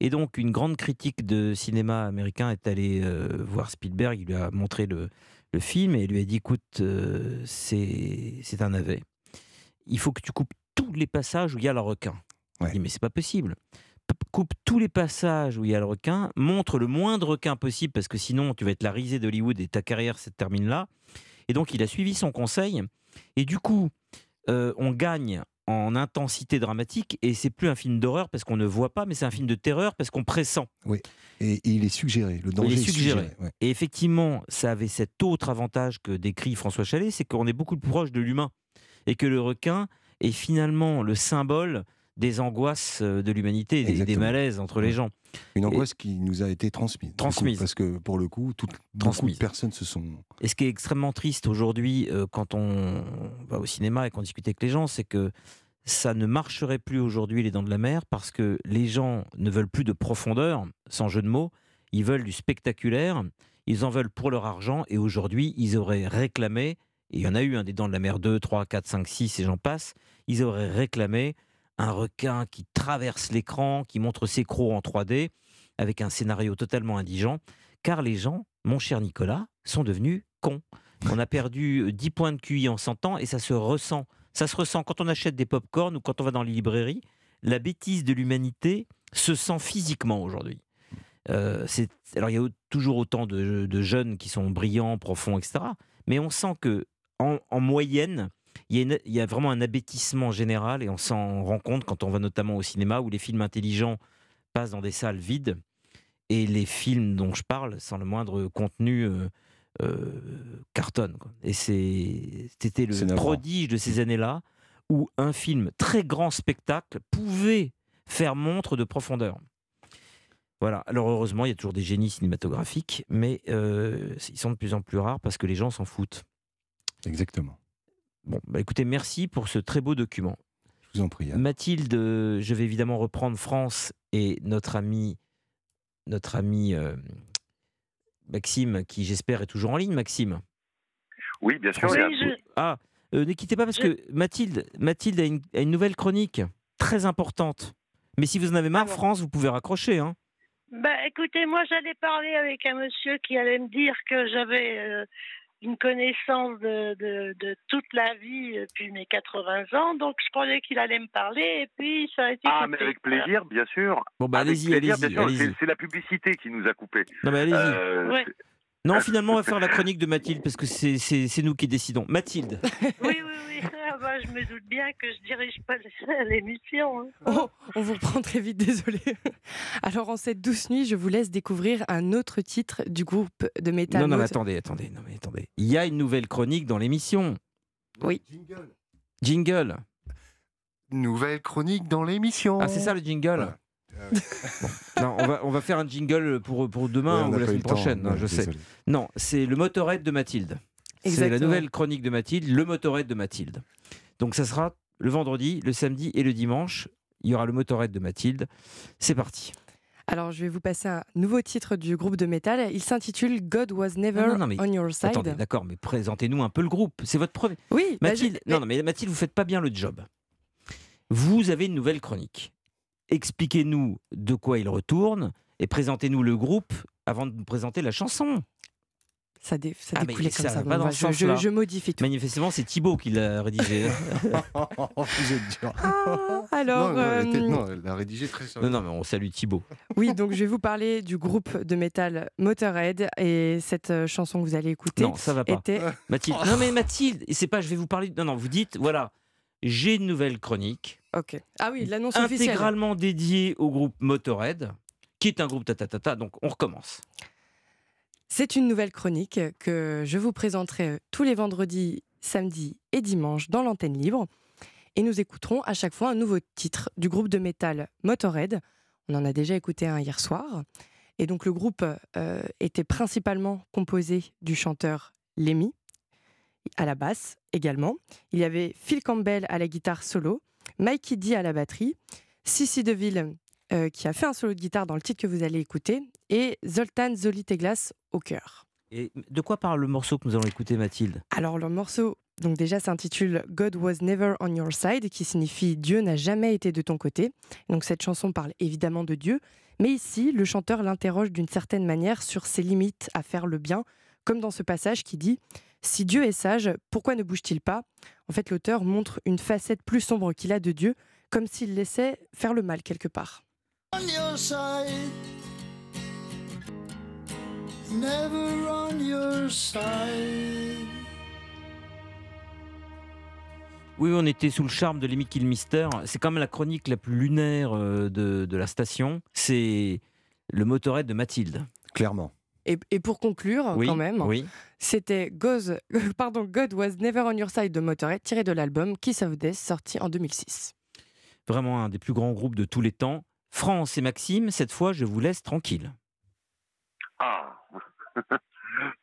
Et donc, une grande critique de cinéma américain est allée euh, voir Spielberg, il lui a montré le, le film et il lui a dit écoute, euh, c'est un navet. Il faut que tu coupes tous les passages où il y a le requin. Il dit mais c'est pas possible. Coupe tous les passages où il y a le requin, montre le moindre requin possible parce que sinon tu vas être la risée d'Hollywood et ta carrière se termine là. Et donc il a suivi son conseil et du coup on gagne en intensité dramatique et c'est plus un film d'horreur parce qu'on ne voit pas, mais c'est un film de terreur parce qu'on pressent. Oui, et, il est suggéré, le danger est suggéré. Et effectivement, ça avait cet autre avantage que décrit François Chalet, c'est qu'on est beaucoup plus proche de l'humain et que le requin est finalement le symbole des angoisses euh, de l'humanité, des, des, malaises entre les gens. Une angoisse qui nous a été transmise. Transmise. parce que pour le coup, toutes, beaucoup de personnes se sont. Et ce qui est extrêmement triste aujourd'hui, euh, quand on va au cinéma et qu'on discute avec les gens, c'est que ça ne marcherait plus aujourd'hui les dents de la mer parce que les gens ne veulent plus de profondeur, sans jeu de mots, ils veulent du spectaculaire, ils en veulent pour leur argent et aujourd'hui ils auraient réclamé, et il y en a eu un des dents de la mer 2, 3, 4, 5, 6 et j'en passe, ils auraient réclamé un requin qui traverse l'écran, qui montre ses crocs en 3D, avec un scénario totalement indigent, car les gens, mon cher Nicolas, sont devenus cons. On a perdu 10 points de QI en 100 ans et ça se ressent. Ça se ressent quand on achète des pop-corn ou quand on va dans les librairies. La bêtise de l'humanité se sent physiquement aujourd'hui. Euh, alors il y a toujours autant de, jeunes qui sont brillants, profonds, etc. Mais on sent que en moyenne, il y, a vraiment un abêtissement général et on s'en rend compte quand on va notamment au cinéma où les films intelligents passent dans des salles vides et les films dont je parle, sans le moindre contenu, euh, euh, cartonnent. Et c'était le prodige de ces années-là où un film très grand spectacle pouvait faire montre de profondeur. Voilà. Alors heureusement, il y a toujours des génies cinématographiques, mais euh, ils sont de plus en plus rares parce que les gens s'en foutent. Exactement. Bon, bah écoutez, merci pour ce très beau document. Je vous en prie. Mathilde, je vais évidemment reprendre France et notre ami, notre ami euh, Maxime, qui j'espère est toujours en ligne. Maxime. Oui, bien sûr. Ah, euh, ne quittez pas parce que Mathilde, Mathilde a une, a une, nouvelle chronique très importante. Mais si vous en avez marre, ah France, vous pouvez raccrocher. Hein. Bah, écoutez, moi j'allais parler avec un monsieur qui allait me dire que j'avais euh, une connaissance de, de, toute la vie depuis mes 80 ans, donc je croyais qu'il allait me parler, et puis ça a été. Ah, mais avec plaisir, bien sûr. Bon, bah allez-y, allez-y. c'est la publicité qui nous a coupé. Non, mais allez-y. Euh, non, finalement, on va faire la chronique de Mathilde parce que c'est nous qui décidons. Mathilde. Oui, oui, oui. Ah bah, je me doute bien que je dirige pas l'émission. Hein. Oh, on vous reprend très vite, désolé. Alors, en cette douce nuit, je vous laisse découvrir un autre titre du groupe de métal. Non, non, attendez, attendez, non, mais attendez. Il y a une nouvelle chronique dans l'émission. Oui. Jingle. Jingle. Nouvelle chronique dans l'émission. Ah, c'est ça le jingle? Non, on va, on va faire un jingle pour, pour demain ou la semaine prochaine, hein, je sais. Non, c'est le motorhead de Mathilde. C'est la nouvelle chronique de Mathilde, le motorhead de Mathilde. Donc ça sera le vendredi, le samedi et le dimanche. Il y aura le motorhead de Mathilde. C'est parti. Alors, je vais vous passer un nouveau titre du groupe de métal. Il s'intitule God Was Never on Your Side. Attendez, d'accord, mais présentez-nous un peu le groupe. C'est votre premier. Oui, bah, Mathilde. non, non, mais Mathilde, vous faites pas bien le job. Vous avez une nouvelle chronique expliquez-nous de quoi il retourne et présentez-nous le groupe avant de nous présenter la chanson. Ça, dé, ça ah, découlait comme ça. Pas je, je, modifie tout. Manifestement, c'est Thibaut qui l'a rédigé. Vous êtes dur. Ah, alors, non, non, elle l'a rédigé très Non, non, mais on salue Thibaut. Oui, donc je vais vous parler du groupe de métal Motorhead et cette euh, chanson que vous allez écouter. Non, ça va pas. Était... Mathilde. Non, mais Mathilde, c'est pas, je vais vous parler. Non, non, vous dites, voilà, j'ai une nouvelle chronique. Ok. Ah oui, l'annonce officielle. Intégralement dédiée au groupe Motorhead, qui est un groupe tatatata. Donc on recommence. C'est une nouvelle chronique que je vous présenterai tous les vendredis, samedis et dimanches dans l'antenne libre. Et nous écouterons à chaque fois un nouveau titre du groupe de métal Motorhead. On en a déjà écouté un hier soir. Et donc le groupe euh, était principalement composé du chanteur Lemmy, à la basse également. Il y avait Phil Campbell à la guitare solo, Mikey D à la batterie, Sissi DeVille euh, qui a fait un solo de guitare dans le titre que vous allez écouter, et Zoltan Zoliteglas au cœur. Et de quoi parle le morceau que nous allons écouter, Mathilde? Alors, le morceau, donc déjà, s'intitule God was never on your side, qui signifie Dieu n'a jamais été de ton côté. Donc, cette chanson parle évidemment de Dieu, mais ici, le chanteur l'interroge d'une certaine manière sur ses limites à faire le bien, comme dans ce passage qui dit Si Dieu est sage, pourquoi ne bouge-t-il pas? En fait, l'auteur montre une facette plus sombre qu'il a de Dieu, comme s'il laissait faire le mal quelque part. On your side. Never on your side. Oui, on était sous le charme de Lemmy Mister. C'est quand même la chronique la plus lunaire euh, de, de la station. C'est le motorette de Mathilde. Clairement. Et, et, pour conclure, quand même, oui. c'était pardon, God Was Never On Your Side de Motorhead, tiré de l'album Kiss of Death, sorti en 2006. Vraiment un des plus grands groupes de tous les temps. France et Maxime, cette fois, je vous laisse tranquille. Ah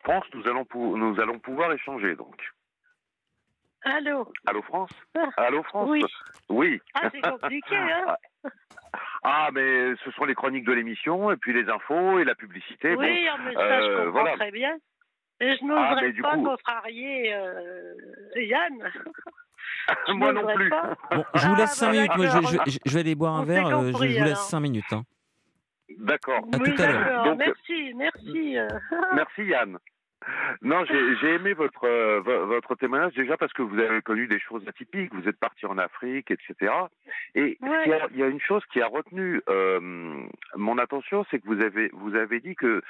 France, nous allons, nous allons pouvoir échanger donc. Allô? Allô France? Allô France? Oui. Oui. Ah, c'est compliqué, hein Ah, mais ce sont les chroniques de l'émission, et puis les infos et la publicité. Oui, bon, mais ça, je euh, comprends voilà. très bien. Et je n'oserais ah, pas coup... contrarier euh, Yann. Moi non plus. Bon, je vous laisse 5 ah, minutes. Moi, je, je, je, vais aller boire un verre. Euh, je vous laisse 5 minutes. Hein. D'accord. À tout à l'heure. Merci, merci. Merci Yann. Non, j'ai aimé votre euh, votre témoignage déjà parce que vous avez connu des choses atypiques. Vous êtes parti en Afrique, etc. Et il, y a, il, y a, une chose qui a retenu euh, mon attention, c'est que vous avez vous avez dit que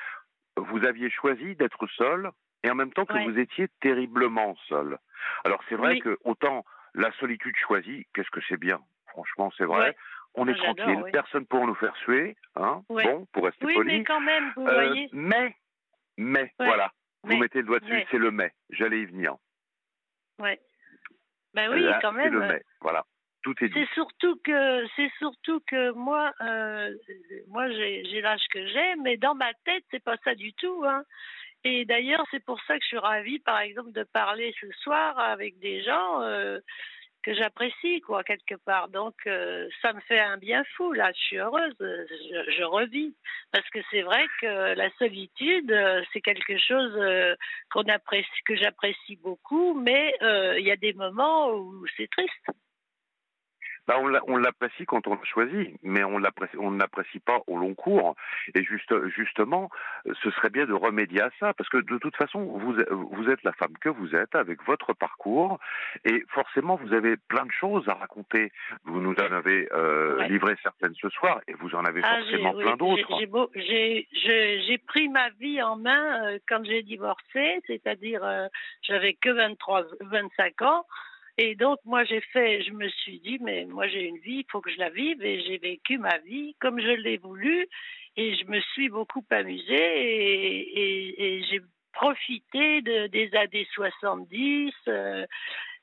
vous aviez choisi d'être seul et en même temps que vous étiez terriblement seul. Alors c'est vrai que autant la solitude choisie, qu'est-ce que c'est bien? Franchement, c'est vrai. On est tranquille, personne pour nous faire suer, hein Bon, pour rester oui, poli. mais quand même, vous euh, voyez. Mais, mais, voilà, vous mettez le doigt dessus, c'est le mais. J'allais y venir. Ouais. Ben oui, quand même. C'est le mais, voilà. Tout est dit. C'est surtout que, c'est surtout que moi, euh, moi j'ai l'âge que j'ai, mais dans ma tête, c'est pas ça du tout. Hein. Et d'ailleurs, c'est pour ça que je suis ravie, par exemple, de parler ce soir avec des gens euh, j'apprécie, quoi, quelque part. Donc, euh, ça me fait un bien fou, là. Je suis heureuse, je, je revis. Parce que c'est vrai que la solitude, euh, c'est quelque chose qu'on apprécie, que j'apprécie beaucoup, mais il y a des moments où c'est triste. Bah, on l'apprécie quand on le choisit, mais on ne l'apprécie pas au long cours. Et juste, justement, ce serait bien de remédier à ça, parce que de toute façon, vous, vous êtes la femme que vous êtes, avec votre parcours, et forcément, vous avez plein de choses à raconter. Vous nous en avez euh, livré certaines ce soir, et vous en avez ah, forcément plein d'autres. J'ai pris ma vie en main euh, quand j'ai divorcé, c'est-à-dire euh, j'avais que 23, 25 ans. Et donc, moi, j'ai fait, je me suis dit, mais moi, j'ai une vie, il faut que je la vive, et j'ai vécu ma vie comme je l'ai voulu, et je me suis beaucoup amusée, et, j'ai profité de, des années 70, euh,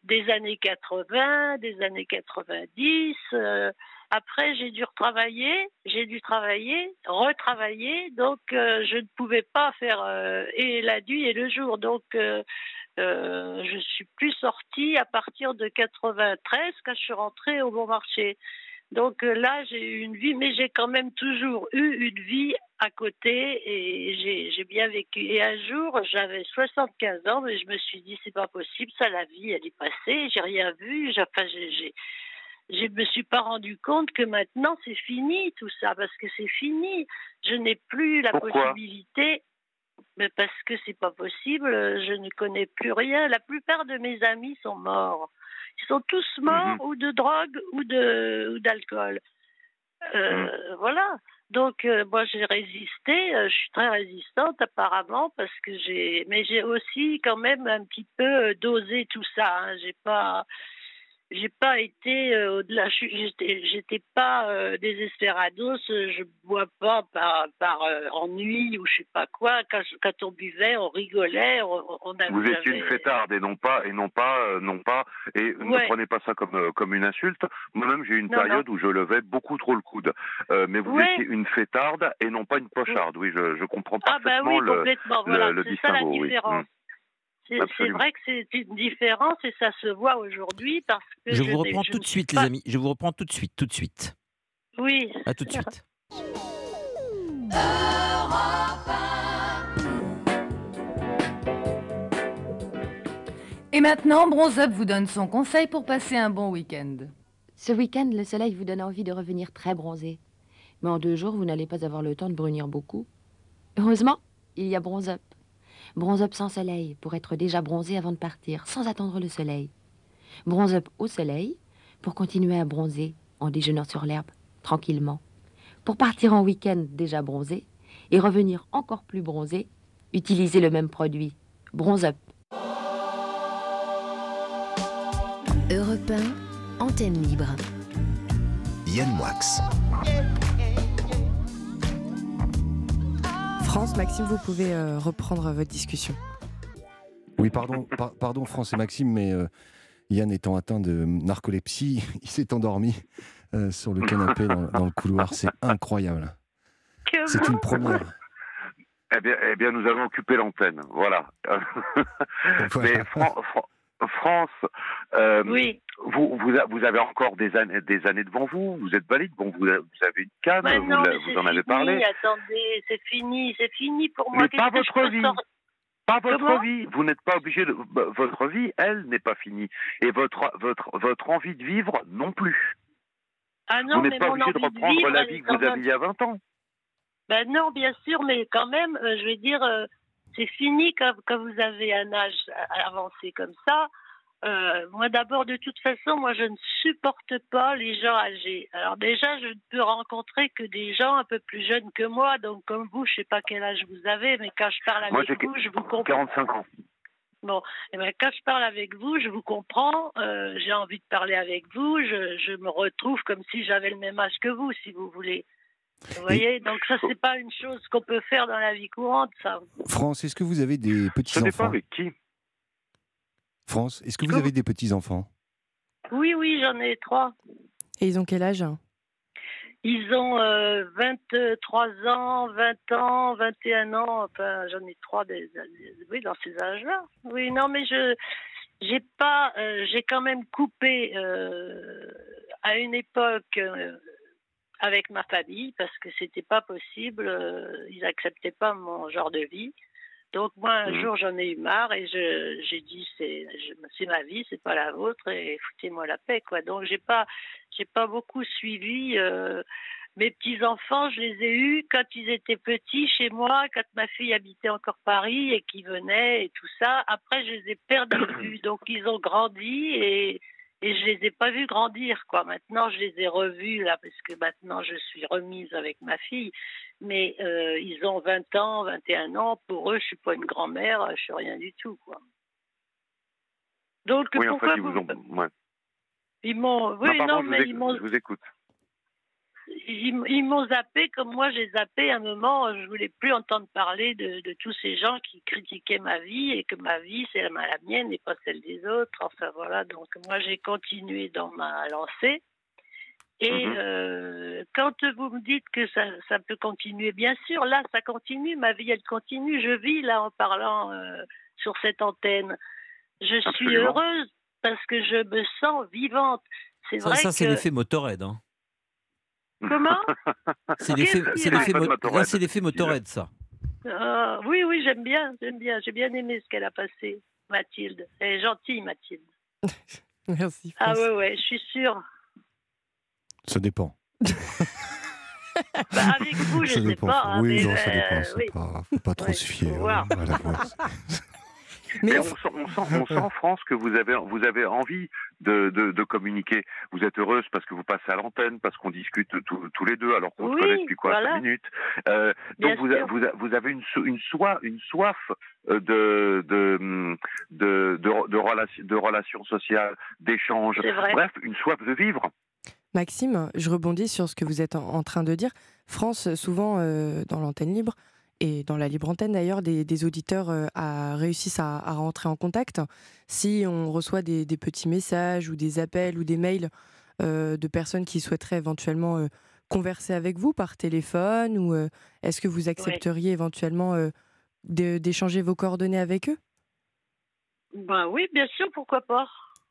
des années 80, des années 90. Euh, après, j'ai dû retravailler, j'ai dû travailler, retravailler, donc euh, je ne pouvais pas faire et la nuit et le jour. Donc, euh, je suis plus sortie à partir de 93 quand je suis rentrée au bon marché. Donc euh, là, j'ai eu une vie, mais j'ai quand même toujours eu une vie à côté et j'ai bien vécu. Et un jour, j'avais 75 ans, mais je me suis dit, c'est pas possible, ça, la vie, elle est passée, j'ai rien vu, enfin, j'ai je me suis pas rendu compte que maintenant c'est fini tout ça parce que c'est fini. Je n'ai plus la possibilité Mais parce que c'est pas possible, je ne connais plus rien. La plupart de mes amis sont morts. Ils sont tous morts mhm. ou de drogue ou d'alcool. Euh, mhm. Voilà. Donc euh, moi j'ai résisté. Euh, je suis très résistante apparemment parce que j'ai, mais j'ai aussi quand même un petit peu dosé tout ça. Hein. J'ai pas, j'ai pas été euh, au-delà. J'étais pas euh, désespérados. Je bois pas par, par euh, ennui ou je sais pas quoi. Quand, quand, on buvait, on rigolait. On, on Vous étiez une fêtarde et non pas et non pas non pas et ne prenez pas ça comme comme une insulte. Moi-même, j'ai eu une période où je levais beaucoup trop le coude. mais vous étiez une fêtarde et non pas une pocharde. Oui, je, je comprends parfaitement ah bah oui, le, complètement. Voilà, le, ça la différence. Hum. C'est vrai que c'est une différence et ça se voit aujourd'hui parce que. Je, vous reprends tout de suite, les amis. Je vous reprends tout de suite, tout de suite. Oui. À tout de suite. Et maintenant, Bronze Up vous donne son conseil pour passer un bon week-end. Ce week-end, le soleil vous donne envie de revenir très bronzé. Mais en deux jours, vous n'allez pas avoir le temps de brunir beaucoup. Heureusement, il y a Bronze Up. Bronze up sans soleil pour être déjà bronzé avant de partir, sans attendre le soleil. Bronze up au soleil pour continuer à bronzer en déjeunant sur l'herbe, tranquillement. Pour partir en week-end déjà bronzé et revenir encore plus bronzé, utilisez le même produit. Bronze up. Europe antenne libre. Yann Wax. France, Maxime, vous pouvez euh, reprendre votre discussion. Oui, pardon, pardon France et Maxime, mais euh, Yann étant atteint de narcolepsie, il s'est endormi euh, sur le canapé dans, le couloir. C'est incroyable. C'est une première. Eh bien, eh bien, nous avons occupé l'antenne. Voilà. mais France, oui vous, vous, avez encore des années, des années devant vous, vous êtes valide, bon, vous, avez une canne, vous, en avez parlé. Attendez, c'est fini, c'est fini pour moi. Mais pas votre vie. Pas votre vie. Vous n'êtes pas obligé de. Votre vie, elle, n'est pas finie. Et votre, votre, votre envie de vivre non plus. Ah non, vous n'êtes pas obligé de reprendre la vie que vous aviez il y a 20 ans. Ben non, bien sûr, mais quand même, euh, je veux dire, euh, c'est fini quand, quand, vous avez un âge avancé comme ça. Euh, moi d'abord, de toute façon, moi je ne supporte pas les gens âgés. Alors déjà, je ne peux rencontrer que des gens un peu plus jeunes que moi. Donc comme vous, je sais pas quel âge vous avez, mais quand je parle avec vous, je vous comprends. 45 ans. Bon, et eh ben, quand je parle avec vous, je vous comprends, euh, j'ai envie de parler avec vous, je, je, me retrouve comme si j'avais le même âge que vous, si vous voulez. Vous voyez, donc ça, c'est pas une chose qu'on peut faire dans la vie courante, ça. France, est-ce que vous avez des petits-enfants Ça pas avec qui France, est-ce que vous avez des petits-enfants? Oui, oui, j'en ai trois. Et ils ont quel âge? Ils ont 23 euh, ans, 20 ans, 21 ans. Enfin, j'en ai trois des, oui, dans ces âges-là. Oui, non, mais je j'ai pas, euh, j'ai quand même coupé euh, à une époque avec ma famille parce que c'était pas possible. ils acceptaient pas mon genre de vie. Donc moi, un mmh. jour, j'en ai eu marre et j'ai dit c'est ma vie, c'est pas la vôtre et foutez-moi la paix quoi. Donc j'ai pas j'ai pas beaucoup suivi euh, mes petits enfants. Je les ai eus quand ils étaient petits chez moi, quand ma fille habitait encore Paris et qui venait et tout ça. Après, je les ai perdus. Donc ils ont grandi et et je les ai pas vus grandir quoi. Maintenant je les ai revus là parce que maintenant je suis remise avec ma fille, mais euh, ils ont 20 ans, 21 ans. Pour eux, je suis pas une grand-mère, je suis rien du tout quoi. Donc oui, pourquoi en fait, ils vous ont... Ils m'ont, oui, non, mais ils m'ont. Je vous écoute ils, m'ont zappé comme moi j'ai zappé à un moment. Je voulais plus entendre parler de, tous ces gens qui critiquaient ma vie et que ma vie c'est la, la mienne et pas celle des autres. Enfin voilà, donc moi j'ai continué dans ma lancée. Et mhm. euh, quand vous me dites que ça, ça, peut continuer, bien sûr, là ça continue, ma vie elle continue. Je vis là en parlant euh, sur cette antenne. Je suis heureuse parce que je me sens vivante. C'est ça, ça c'est l'effet Motorhead. Hein. Comment C'est l'effet Motorhead. ça. Ah, oui, oui, j'aime bien, j'aime bien. J'ai bien aimé ce qu'elle a passé, Mathilde. Elle est gentille, Mathilde. Merci. Ah ouais, ouais, je suis sûre. Ça dépend. bah, avec vous, je ne sais pas. Hein, oui, ça dépend. Euh, pas, faut pas trop se fier euh, à la Mais, on, sent, on, sent, France que vous avez, vous avez envie de, de, communiquer. Vous êtes heureuse parce que vous passez à l'antenne, parce qu'on discute tous les deux, alors qu'on se connaît depuis quoi, 5 minutes. Euh, donc vous, vous, vous, avez une, une, soif, une soif euh, de, de, de, de, de relations sociales, d'échanges, bref, une soif de vivre. Maxime, je rebondis sur ce que vous êtes en, train de dire. France, souvent euh, dans l'antenne libre, et dans la libre antenne d'ailleurs, des, auditeurs euh, réussissent à, rentrer en contact. Si on reçoit des, petits messages ou des appels ou des mails euh, de personnes qui souhaiteraient éventuellement euh, converser avec vous par téléphone, ou est-ce que vous accepteriez éventuellement d'échanger vos coordonnées avec eux? Ben oui, bien sûr, pourquoi pas.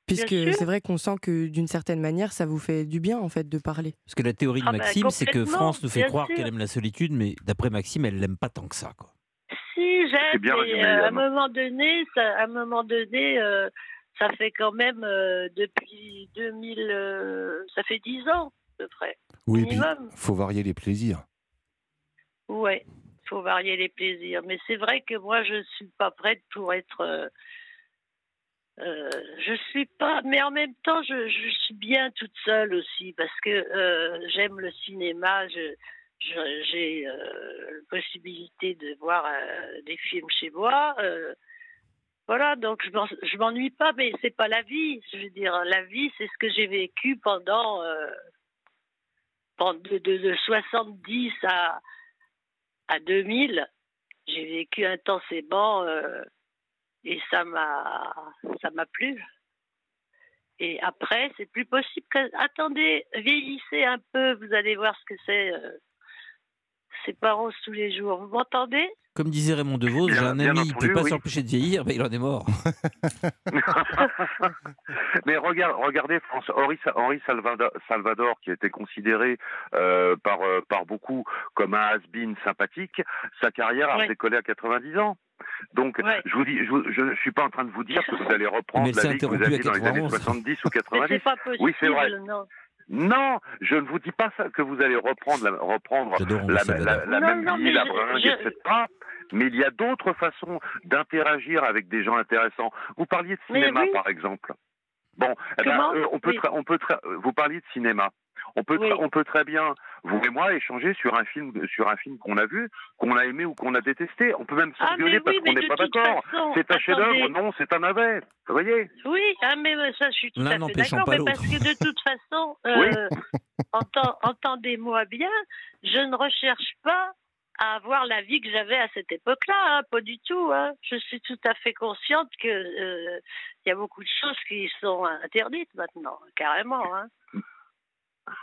Puisque c'est vrai qu'on sent que d'une certaine manière, ça vous fait du bien en fait de parler. Parce que la théorie de ah bah, Maxime, c'est que France nous fait croire qu'elle aime la solitude, mais d'après Maxime, elle l'aime pas tant que ça, quoi. Si j'aime, mais euh, à un moment donné, ça, à un moment donné, euh, ça fait quand même euh, depuis 2000, ça fait 10 ans à peu près. Oui, il faut varier les plaisirs. Ouais, faut varier les plaisirs. Mais c'est vrai que moi, je suis pas prête pour être euh, je suis pas, mais en même temps, je, suis bien toute seule aussi parce que euh, j'aime le cinéma. J'ai euh, la possibilité de voir euh, des films chez moi. Voilà, donc je m'ennuie pas, mais c'est pas la vie. Je veux dire, la vie, c'est ce que j'ai vécu pendant, de, de, 70 à, à 2000. J'ai vécu intensément et ça m'a ça m'a plu. Et après, c'est plus possible. Attendez, vieillissez un peu, vous allez voir ce que c'est. C'est pas rose tous les jours. Vous m'entendez? Comme disait Raymond DeVos, j'ai un ami, il ne peut pas s'empêcher de vieillir, mais il en est mort. mais regarde, regardez France, Henri, Henri Salvador, qui a été considéré euh, par, euh, par beaucoup comme un has-been sympathique, sa carrière a décollé à 90 ans. Donc, je vous dis, je, ne suis pas en train de vous dire que vous allez reprendre la vie que vous aviez dans les années 70 ou 90. Pas possible, oui, c'est vrai. Non. Non, je ne vous dis pas ça, que vous allez reprendre la, reprendre la, même vie, la bringue, etc. Mais il y a d'autres façons d'interagir avec des gens intéressants. Vous parliez de cinéma, par exemple. Bon, eh ben, euh, on peut, on peut, vous parliez de cinéma. On peut, on peut très bien, vous et moi, échanger sur un film, sur un film qu'on a vu, qu'on a aimé ou qu'on a détesté. On peut même ah, s'engueuler parce qu'on n'est pas d'accord. C'est un chef-d'œuvre, non, c'est un navet. Vous voyez? Oui, ah, mais ça, je suis tout à fait d'accord. Mais parce que de toute façon, euh, entendez-moi bien, je ne recherche pas à avoir la vie que j'avais à cette époque-là, hein, pas du tout. Hein. Je suis tout à fait consciente que euh, il y a beaucoup de choses qui sont interdites maintenant, carrément. Hein.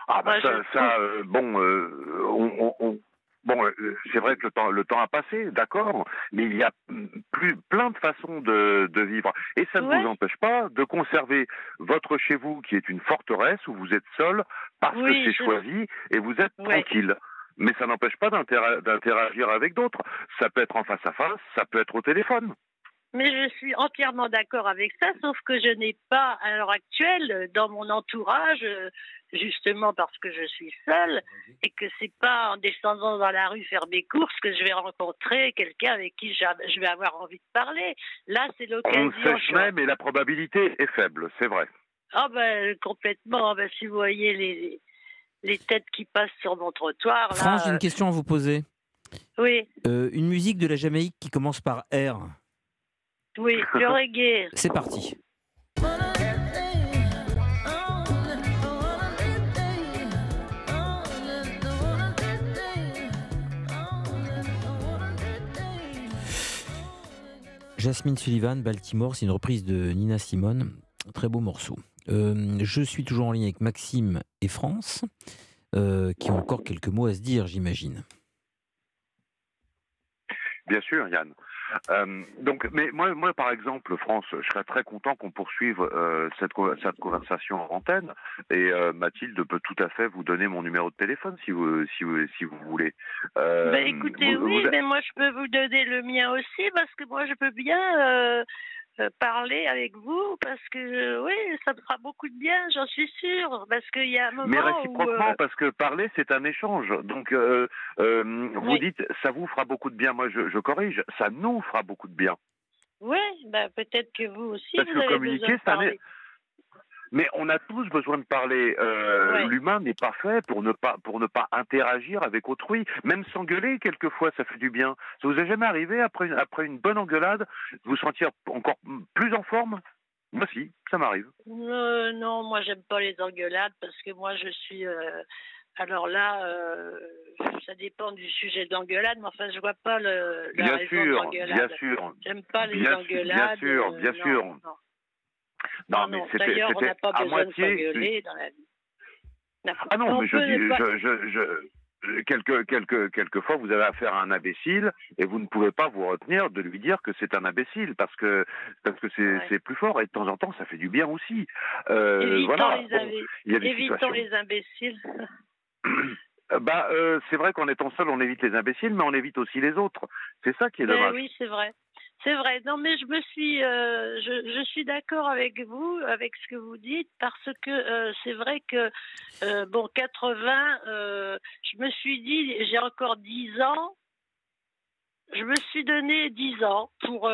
Ah bah ça, ça euh, bon, on, on, bon, c'est vrai que le temps, le temps a passé, d'accord, mais il y a plus plein de façons de, de vivre, et ça ne vous empêche pas de conserver votre chez vous, qui est une forteresse où vous êtes seul parce que c'est choisi et vous êtes tranquille. Mais ça n'empêche pas d'interagir avec d'autres. Ça peut être en face à face, ça peut être au téléphone. Mais je suis entièrement d'accord avec ça, sauf que je n'ai pas, à l'heure actuelle, dans mon entourage, justement parce que je suis seule, et que c'est pas en descendant dans la rue faire mes courses que je vais rencontrer quelqu'un avec qui je vais avoir envie de parler. Là, c'est l'occasion. On sait même, et la probabilité est faible, c'est vrai. Ah ben complètement. Ben, si vous voyez les, les têtes qui passent sur mon trottoir. France, j'ai une question à vous poser. Oui. Euh, une musique de la Jamaïque qui commence par R. Oui, le reggae. C'est parti. Jasmine Sullivan, Baltimore, c'est une reprise de Nina Simone. Très beau morceau. Euh, je suis toujours en ligne avec Maxime et France, euh, qui ont encore quelques mots à se dire, j'imagine. Bien sûr, Yann. Euh, donc, mais moi, moi, par exemple, France, je serais très content qu'on poursuive euh, cette, cette conversation en antenne. Et euh, Mathilde peut tout à fait vous donner mon numéro de téléphone si vous, si vous, si vous voulez. Bah, écoutez, oui, mais moi, je peux vous donner le mien aussi parce que moi, je peux bien parler avec vous parce que oui, ça me fera beaucoup de bien, j'en suis sûre. Parce qu'il y a un moment. Mais réciproquement, parce que parler, c'est un échange. Donc, vous dites, ça vous fera beaucoup de bien. Moi, je, corrige, ça nous fera beaucoup de bien. Oui, bah, peut-être que vous aussi. Parce vous que avez communiquer, c'est un mais on a tous besoin de parler. Euh, L'humain n'est pas fait pour ne pas pour ne pas interagir avec autrui. Même s'engueuler quelquefois, ça fait du bien. Ça vous est jamais arrivé après une, après une bonne engueulade, vous sentir encore plus en forme? Moi, si, ça m'arrive. Euh, non, moi, j'aime pas les engueulades parce que moi, je suis. Euh, alors là, euh, ça dépend du sujet d'engueulade, mais enfin, je vois pas le, la bien raison sûr. Bien sûr. J'aime pas les bien, engueulades. Bien sûr, bien sûr. non. Non, Non, mais non, c'était D'ailleurs, on n'a c'était pas à de moitié. s'engueuler dans la vie. Ah non, On mais je dis, pas- je, je, je, quelques, quelques, quelquefois, vous avez affaire à un imbécile et vous ne pouvez pas vous retenir de lui dire que c'est un imbécile parce que parce que c'est plus fort et de temps en temps ça fait du bien aussi. Euh, Évitons, voilà. les, Bon, imbi- il y a des évitons situations. les imbéciles. Euh, Bah, euh, c'est vrai qu'en étant seul, on évite les imbéciles, mais on évite aussi les autres. C'est ça qui est Ben dommage. oui, c'est vrai. C'est vrai. Non, mais je me suis, euh, je, suis d'accord avec vous, avec ce que vous dites, parce que euh, c'est vrai que euh, bon, 80, euh, je me suis dit, j'ai encore 10 ans. Je me suis donné 10 ans pour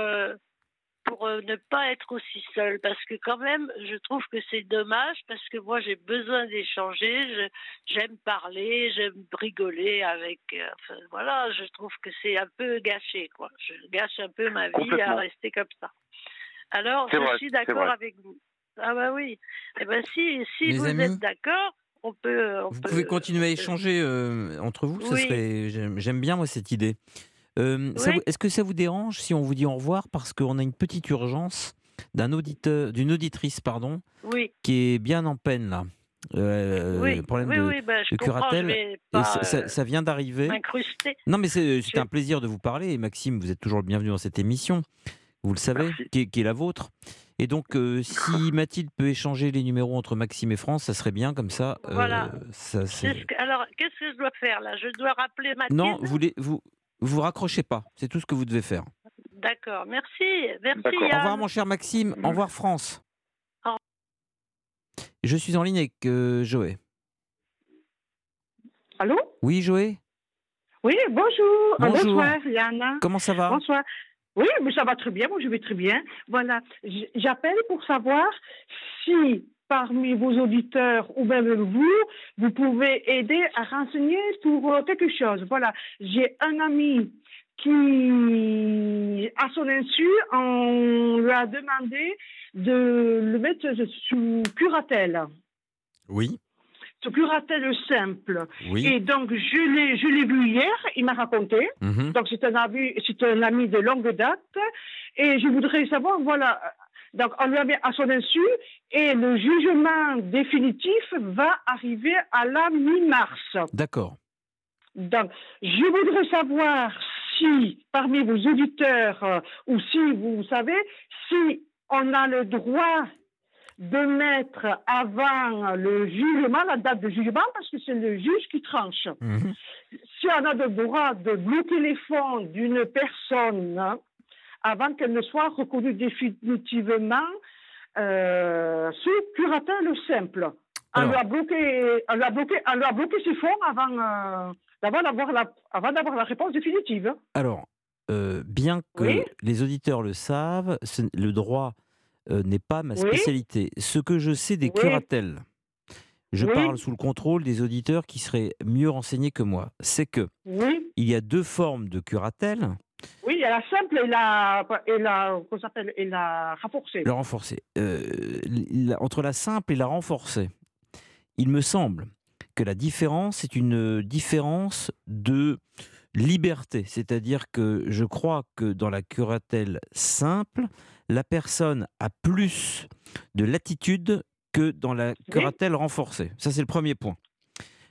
pour euh, ne pas être aussi seule, parce que quand même, je trouve que c'est dommage, parce que moi, j'ai besoin d'échanger. je- J'aime parler, j'aime rigoler avec. euh, enfin, voilà, je trouve que c'est un peu gâché, quoi. Je gâche un peu ma vie à rester comme ça. Alors, C'est je vrai, suis d'accord avec vous. Ah bah oui. Eh ben si, si Les vous amis êtes d'accord, on peut. On Vous peut- pouvez continuer à échanger euh, entre vous, Oui. serait. J'aime j'aime bien moi cette idée. Euh, Oui. Est-ce que ça vous dérange si on vous dit au revoir parce qu'on a une petite urgence d'un auditeur, d'une auditrice pardon, Oui. qui est bien en peine là. Euh, Oui, problème oui, de, oui, bah, de curatelle. Et pas, ça, ça- euh, ça vient d'arriver. Non, mais c'est un plaisir de vous parler. Et Maxime, vous êtes toujours le bienvenu dans cette émission. Vous le savez, qui est, qui est la vôtre. Et donc, euh, si Mathilde peut échanger les numéros entre Maxime et France, ça serait bien comme ça. euh, Voilà. que- Alors, qu'est-ce que je dois faire là? Je dois rappeler Mathilde? Non, vous les, vous vous raccrochez pas. C'est tout ce que vous devez faire. D'accord, merci. Merci Au revoir, mon cher Maxime. Au revoir, France. Au- Je suis en ligne avec euh, Joé. Allô? Oui, Joé Oui, bonjour. Bonjour. Bonsoir, Yana. Comment ça va? Bonsoir. Oui, mais ça va très bien. Moi, je vais très bien. Voilà. J'appelle pour savoir si parmi vos auditeurs ou même vous, vous pouvez aider à renseigner pour euh, quelque chose. Voilà. J'ai un ami qui, à son insu, on lui a demandé de le mettre sous curatelle. Oui. Sous curatelle simple. Oui. Et donc, je l'ai, je l'ai vu hier, il m'a raconté. Mhm. Donc, c'est un, ami, c'est un ami de longue date. Et je voudrais savoir, voilà. Donc, on lui a mis à son insu et le jugement définitif va arriver à la mi-mars. D'accord. Donc, je voudrais savoir si, parmi vos auditeurs, euh, ou si vous savez, si on a le droit de mettre avant le jugement, la date de jugement, parce que c'est le juge qui tranche. Mhm. Si on a le droit de bloquer les fonds d'une personne hein, avant qu'elle ne soit reconnue définitivement euh, sous curatelle simple. On lui a bloqué, on lui a bloqué, on lui a bloqué ses fonds avant, euh, d'avant d'avoir la, avant d'avoir la réponse définitive. Alors, euh, bien que Oui. les auditeurs le savent, le droit euh, n'est pas ma Oui. spécialité. Ce que je sais des Oui. curatelles, je parle sous le contrôle des auditeurs qui seraient mieux renseignés que moi, c'est que il y a deux formes de curatelle. Oui, il y a la simple et la, et la, s'appelle, et la renforcée. Euh, la- entre la simple et la renforcée, il me semble que la différence est une différence de liberté. C'est-à-dire que je crois que dans la curatelle simple, la personne a plus de latitude que dans la curatelle renforcée. Ça, c'est le premier point.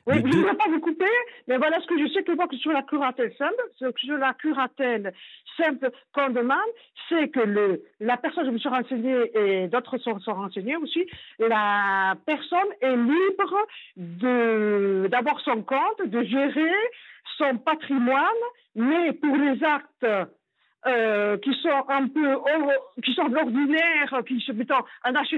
Oui, je ne voudrais pas vous couper, mais voilà ce que je sais que moi, que sur la curatelle simple, sur la curatelle simple qu'on demande, c'est que le, la personne, je me suis renseignée et d'autres sont, sont renseignés aussi, la personne est libre de, d'avoir son compte, de gérer son patrimoine, mais pour les actes euh, qui sont un peu qui sont l'ordinaire, qui se mettent un achat,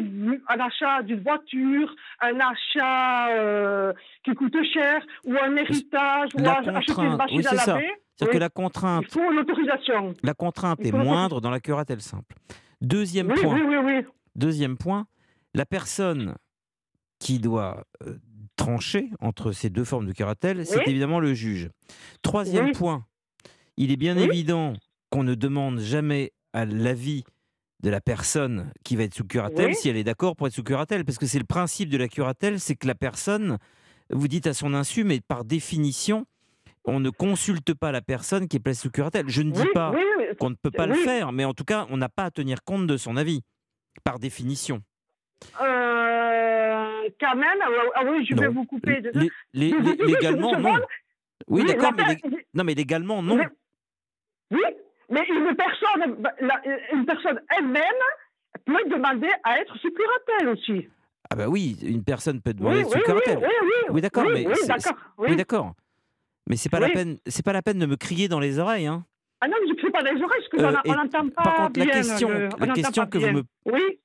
un achat d'une voiture, un achat euh, qui coûte cher, ou un héritage, ou acheter une machine à laver. C'est-à-dire que la contrainte, il faut l'autorisation. La contrainte est moindre dans la curatelle simple. Deuxième point. Deuxième point, la personne qui doit euh, trancher entre ces deux formes de curatelle, c'est évidemment le juge. Troisième point, il est bien évident qu'on ne demande jamais à l'avis de la personne qui va être sous curatelle si elle est d'accord pour être sous curatelle. Parce que c'est le principe de la curatelle, c'est que la personne, vous dites à son insu, mais par définition, on ne consulte pas la personne qui est placée sous curatelle. Je ne dis pas qu'on ne peut pas le faire, mais en tout cas, on n'a pas à tenir compte de son avis, par définition. Euh, quand même, ah oui, je vais vous couper. De... légalement, non. Oui, d'accord, mais, non, mais légalement, non. Oui, mais une personne, une personne elle-même peut demander à être sous curatelle aussi. Ah bah oui, une personne peut demander à être sous curatelle. Oui, oui, oui, d'accord, mais oui, d'accord. Mais c'est pas la peine, c'est pas la peine de me crier dans les oreilles, hein. Ah non, je ne crie pas dans les oreilles parce qu'on euh, n'entend pas Par contre, bien, la question, la question que vous me, oui.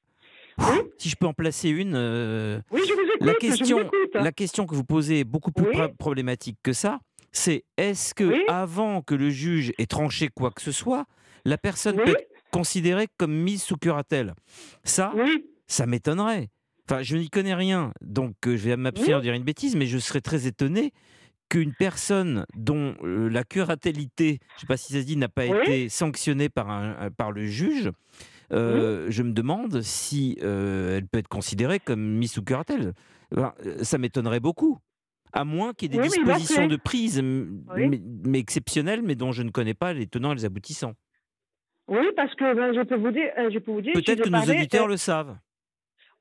Si je peux en placer une, euh, oui, je vous écoute, la question, la question que vous posez est beaucoup plus problématique que ça c'est est-ce que avant que le juge ait tranché quoi que ce soit, la personne peut être considérée comme mise sous curatelle? Ça, ça m'étonnerait. Enfin, je n'y connais rien, donc euh, je vais m'abstenir de dire une bêtise, mais je serais très étonné qu'une personne dont euh, la curatellité, je ne sais pas si ça se dit, n'a pas été sanctionnée par, un, par le juge, euh, je me demande si elle peut être considérée comme mise sous curatelle. ça m'étonnerait beaucoup à moins qu'il y ait des dispositions de prise, mais, exceptionnelles, mais dont je ne connais pas les tenants et les aboutissants. Oui, parce que ben, je peux vous dire, euh, je peux vous dire. Peut-être que nos auditeurs euh, le savent.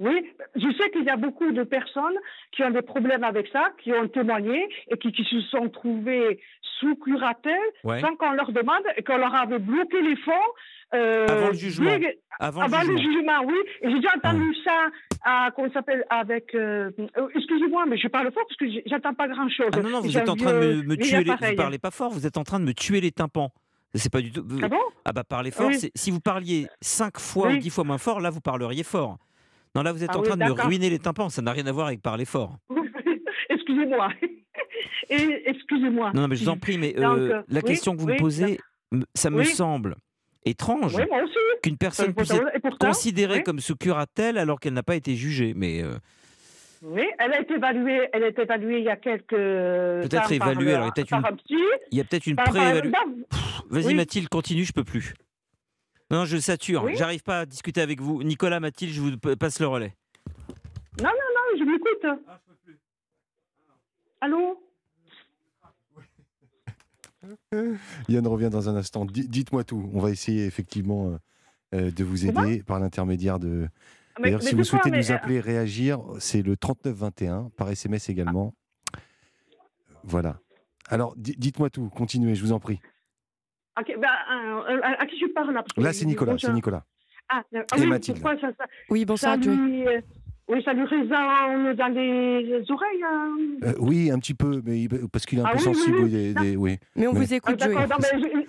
Oui, je sais qu'il y a beaucoup de personnes qui ont des problèmes avec ça, qui ont témoigné et qui, se sont trouvées sous curatelle sans qu'on leur demande et qu'on leur avait bloqué les fonds. Euh, avant le jugement. avant, le, jugement. oui. Et j'ai déjà entendu ça, à, comment s'appelle, avec. Euh, euh, excusez-moi, mais je parle fort parce que j'attends pas grand-chose. Ah non, non, vous êtes en train de me, tuer les. Vous parlez pas fort, vous êtes en train de me tuer les tympans. C'est pas du tout. Ah bon? Ah bah parler fort, si vous parliez cinq fois ou dix fois moins fort, là vous parleriez fort. Non, là, vous êtes ah en train de me ruiner les tympans. Ça n'a rien à voir avec parler fort. Excusez-moi. Excusez-moi. Non, mais je vous en prie, mais euh, la question que vous me posez, ça me semble étrange qu'une personne puisse être considérée comme sous curatelle alors qu'elle n'a pas été jugée. Mais euh, Oui, elle a été évaluée, elle a été évaluée il y a quelques peut-être évaluée. Alors, il y a peut-être une, il y a peut-être une pré-évaluation. Vas-y Mathilde, continue, je peux plus. Non, je sature. J'arrive pas à discuter avec vous. Nicolas, Mathilde, je vous passe le relais. Non, non, non, je m'écoute. Ah. Allô? Yann revient dans un instant. Dites-moi tout. On va essayer effectivement euh, euh, de vous aider par l'intermédiaire de. Ah, D'ailleurs, si vous souhaitez nous euh, appeler, réagir, c'est le 3921 par SMS également. Voilà. Alors, dites-moi tout. Continuez, je vous en prie. Euh, à qui je parle là Là, c'est Nicolas. C'est Nicolas. Ah, ah oui, pourquoi ça, ça, Oui, bonsoir, ça lui, euh, Oui, ça lui résonne dans les oreilles. Hein. Euh, oui, un petit peu, mais parce qu'il est un ah peu sensible. Oui, des, des, oui. Mais on vous écoute, ah,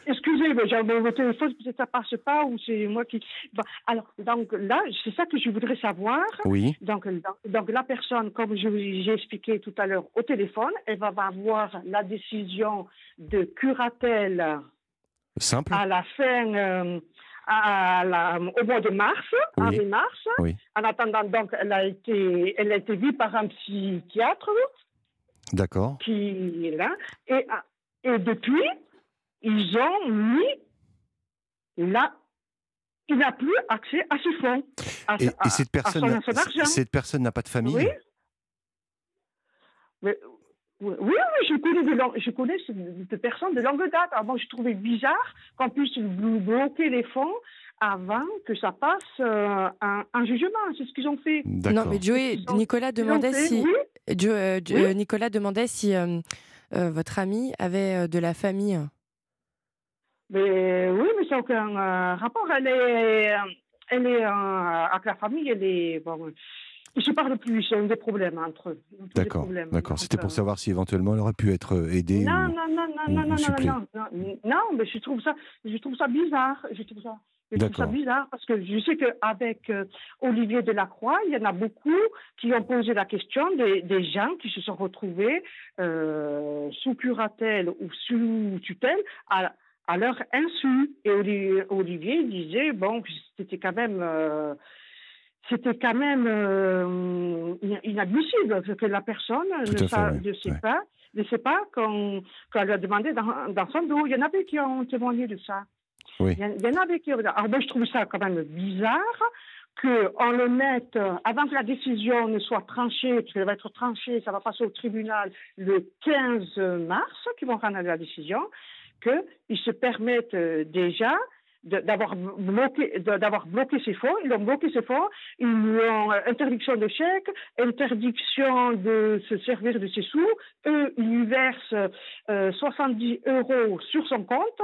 Excusez, mais j'ai mon téléphone, peut-être ça passe pas ou c'est moi qui. Bon, alors, donc là, c'est ça que je voudrais savoir. Oui. Donc, donc la personne, comme j'ai expliqué tout à l'heure au téléphone, elle va avoir la décision de curatelle Simple. À la fin, euh, à la, au mois de mars, oui. mars. En attendant, donc, elle a été, elle a été vue par un psychiatre. D'accord. Qui est là. Et, et depuis, ils ont mis là. Il n'a plus accès à ce fonds. et, et, cette personne, cette personne n'a pas de famille? Oui. Mais oui, oui, je connais, des, je connais des personnes de longue date. Avant, je trouvais bizarre qu'on puisse bloquer les fonds avant que ça passe euh, un, jugement. C'est ce qu'ils ont fait. Non, mais Joey, Nicolas demandait si, euh, Nicolas demandait si euh, votre amie avait de la famille. Mais oui, mais ça n'a aucun rapport. Elle est, elle est avec la famille. Elle est bon, je parle plus, j'ai eu des problèmes entre eux. D'accord, d'accord. C'était pour euh, savoir si éventuellement elle aurait pu être euh, aidée. Non, ou, non, non, non, non, non, non, non, non, mais je trouve ça, je trouve ça bizarre. Je trouve ça, bizarre parce que je sais qu'avec euh, Olivier Delacroix, il y en a beaucoup qui ont posé la question des, gens qui se sont retrouvés euh, sous curatelle ou sous tutelle à, leur insu. Et Olivier, disait, bon, c'était quand même c'était quand même euh, inadmissible que la personne ne, sait pas, ne sait pas qu'on lui a demandé dans, dans, son dos. Il y en avait qui ont témoigné de ça. Il, y en, avait qui. Alors moi, je trouve ça quand même bizarre qu'on le mette avant que la décision ne soit tranchée, parce qu'elle va être tranchée, ça va passer au tribunal le 15 mars, qui vont rendre la décision, qu'ils se permettent euh, déjà d'avoir bloqué, d'avoir bloqué ses fonds. Ils ont bloqué ses fonds. Ils ont euh, interdiction de chèque, interdiction de se servir de ses sous. Eux, ils lui versent 70 euh, euros sur son compte.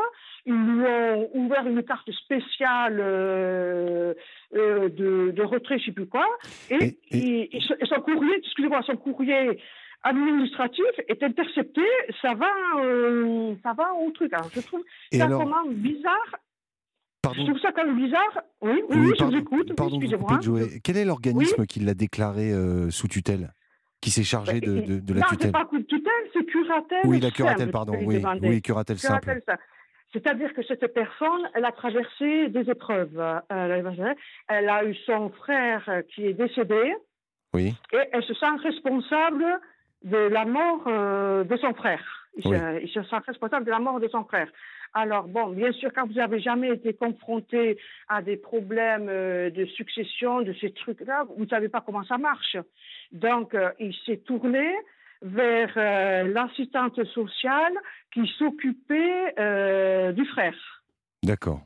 Ils lui ont ouvert une carte spéciale de, de, retrait, je ne sais plus quoi. Et, et son courrier, excusez-moi, son courrier administratif est intercepté, ça va, euh, ça va au truc. Alors, je trouve ça vraiment bizarre. Pardon. Je trouve ça quand même bizarre. Oui, oui, oui, je vous écoute. Pardon, excusez-moi. Quel est l'organisme qui l'a déclaré euh, sous tutelle Qui s'est chargé de, de, de la non, tutelle Non, c'est pas sous tutelle, c'est curatelle. Oui, la curatelle, pardon. Oui, oui, curatelle simple. C'est-à-dire que cette personne, elle a traversé des épreuves. Euh, elle a eu son frère qui est décédé. Oui. Et elle se sent responsable de la mort euh, de son frère. Il, se, sent responsable de la mort de son frère. Alors, bon, bien sûr, quand vous n'avez jamais été confronté à des problèmes euh, de succession, de ces trucs-là, vous ne savez pas comment ça marche. Donc, euh, il s'est tourné vers l'assistante sociale qui s'occupait du frère. D'accord.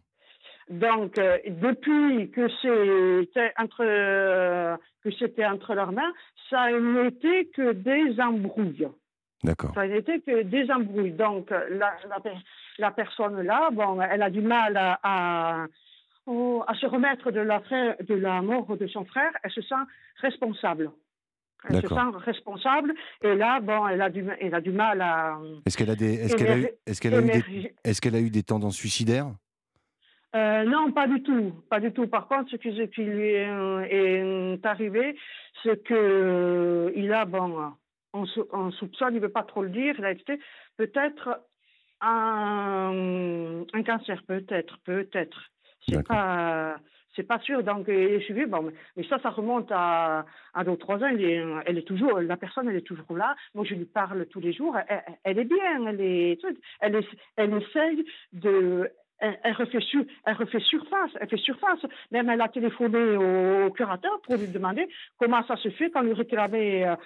Donc, depuis que c'était entre, entre leurs mains, ça n'était que des embrouilles. D'accord. Ça n'était que des embrouilles. Donc, la, la, personne là, bon, elle a du mal à, à, à, se remettre de la, de la mort de son frère. Elle se sent responsable. Elle se sent responsable. Et là, bon, elle a du, elle a du mal à. Est-ce qu'elle a des, est-ce qu'elle a eu, est-ce qu'elle a eu des, est-ce qu'elle a eu des tendances suicidaires? Euh, non, pas du tout, pas du tout. Par contre, ce qui, lui est, euh, arrivé, c'est que euh, il a, bon, on, on soupçonne, il ne veut pas trop le dire, il a été peut-être un, un cancer, peut-être, peut-être. C'est pas, c'est pas sûr. Donc, il est suivi. Bon, mais ça, ça remonte à, à deux ou trois ans. Elle est, elle est, toujours, la personne, elle est toujours là. Moi, je lui parle tous les jours. Elle, elle est bien. Elle est, elle, est, elle essaye de, elle, refait elle, refait surface, elle fait surface. Même elle a téléphoné au, curateur pour lui demander comment ça se fait quand lui réclamait euh,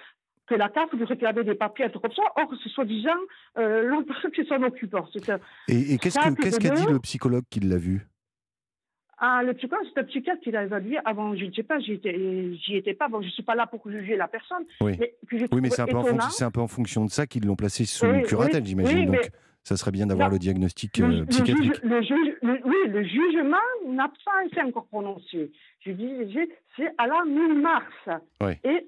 que la CAF lui réclamait des papiers, tout comme ça. Or, c'est soi-disant euh, l'autre qui s'en occupe. Et, et qu'est-ce qu'a dit le psychologue qui l'a vu? Ah, le psychologue, c'est un psychiatre qui l'a évalué. Avant, je ne sais pas, j'y étais, étais pas. Bon, je ne suis pas là pour juger la personne. Oui, mais, oui, mais c'est un, un, peu en fonction de ça qu'ils l'ont placé sous curatelle, j'imagine. donc ça serait bien d'avoir le diagnostic euh, psychiatrique. oui, le jugement n'a pas été encore prononcé. Je dis, c'est à la mi-mars. Et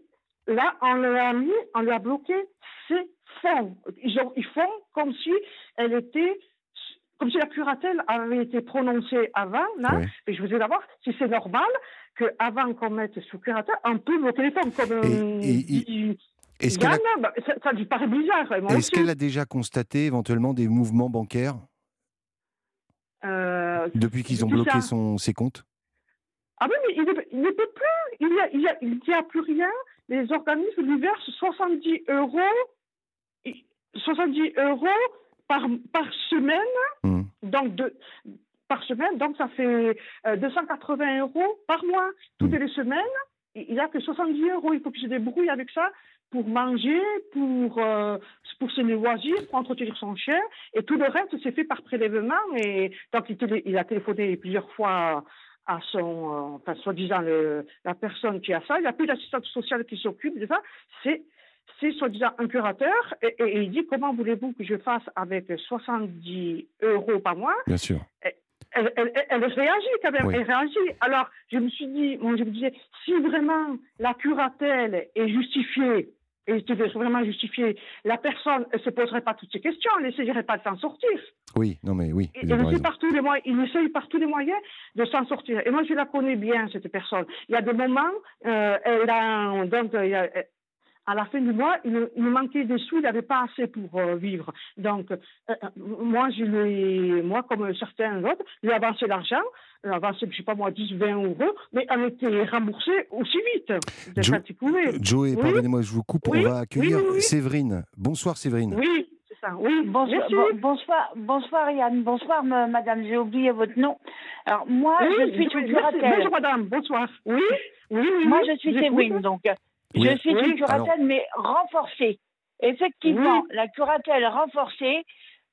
là, on lui a mis, on lui a bloqué ses fonds. Ils, ils font comme si elle était comme si la curatelle avait été prononcée avant, là, et je voudrais savoir si c'est normal qu'avant qu'on mette sous curatelle, on peut bloquer les fonds. Comme, qu'elle bah, ça, lui paraît bizarre. Est-ce qu'elle a déjà constaté éventuellement des mouvements bancaires euh, depuis qu'ils ont bloqué son, ses comptes? Ah oui, mais il ne, peut plus. Il n'y a, plus rien. Les organismes lui versent 70 euros, 70 euros par, par semaine. Mmh. Donc, de, par semaine, donc ça fait 280 euh, euros par mois, toutes mmh. les semaines. Il n'y a que 70 euros. Il faut qu'il se débrouille avec ça pour manger, pour, euh, pour se loisir, pour entretenir son chien, et tout le reste c'est fait par prélèvement. Et donc il, il a téléphoné plusieurs fois à son, euh, enfin soi-disant la personne qui a ça. Il n'y a plus d'assistante sociale qui s'occupe de ça. C'est c'est soi-disant un curateur et, il dit comment voulez-vous que je fasse avec 70 euros par mois? Bien sûr. elle, elle, réagit quand même, elle réagit. Alors, je me suis dit, moi, je me disais, si vraiment la curatelle est justifiée, et c'était vraiment justifié, la personne ne se poserait pas toutes ces questions, elle n'essayerait pas de s'en sortir. Oui, non mais oui. Il, essaye par tous les moyens, il essaye par tous les moyens de s'en sortir. Et moi, je la connais bien, cette personne. Il y a des moments, euh, elle a, donc, il y a, à la fin du mois, il, me manquait des sous, il n'avait pas assez pour euh, vivre. Donc, euh, euh, moi, je lui, moi, comme certains autres, lui avancé l'argent, avancé, je ne sais pas moi, 10, 20 euros, mais on était remboursé aussi vite. Joe, pardonnez-moi, je vous coupe, on va accueillir Séverine. Bonsoir Séverine. Oui. Ça. Oui, bonsoir, bonsoir, bonsoir Yann, bonsoir madame, j'ai oublié votre nom. Alors moi, je suis sous Bonjour madame, bonsoir. Oui, oui, oui. Moi, je suis Séverine, donc je suis une curatelle, mais renforcée. Effectivement, la curatelle renforcée,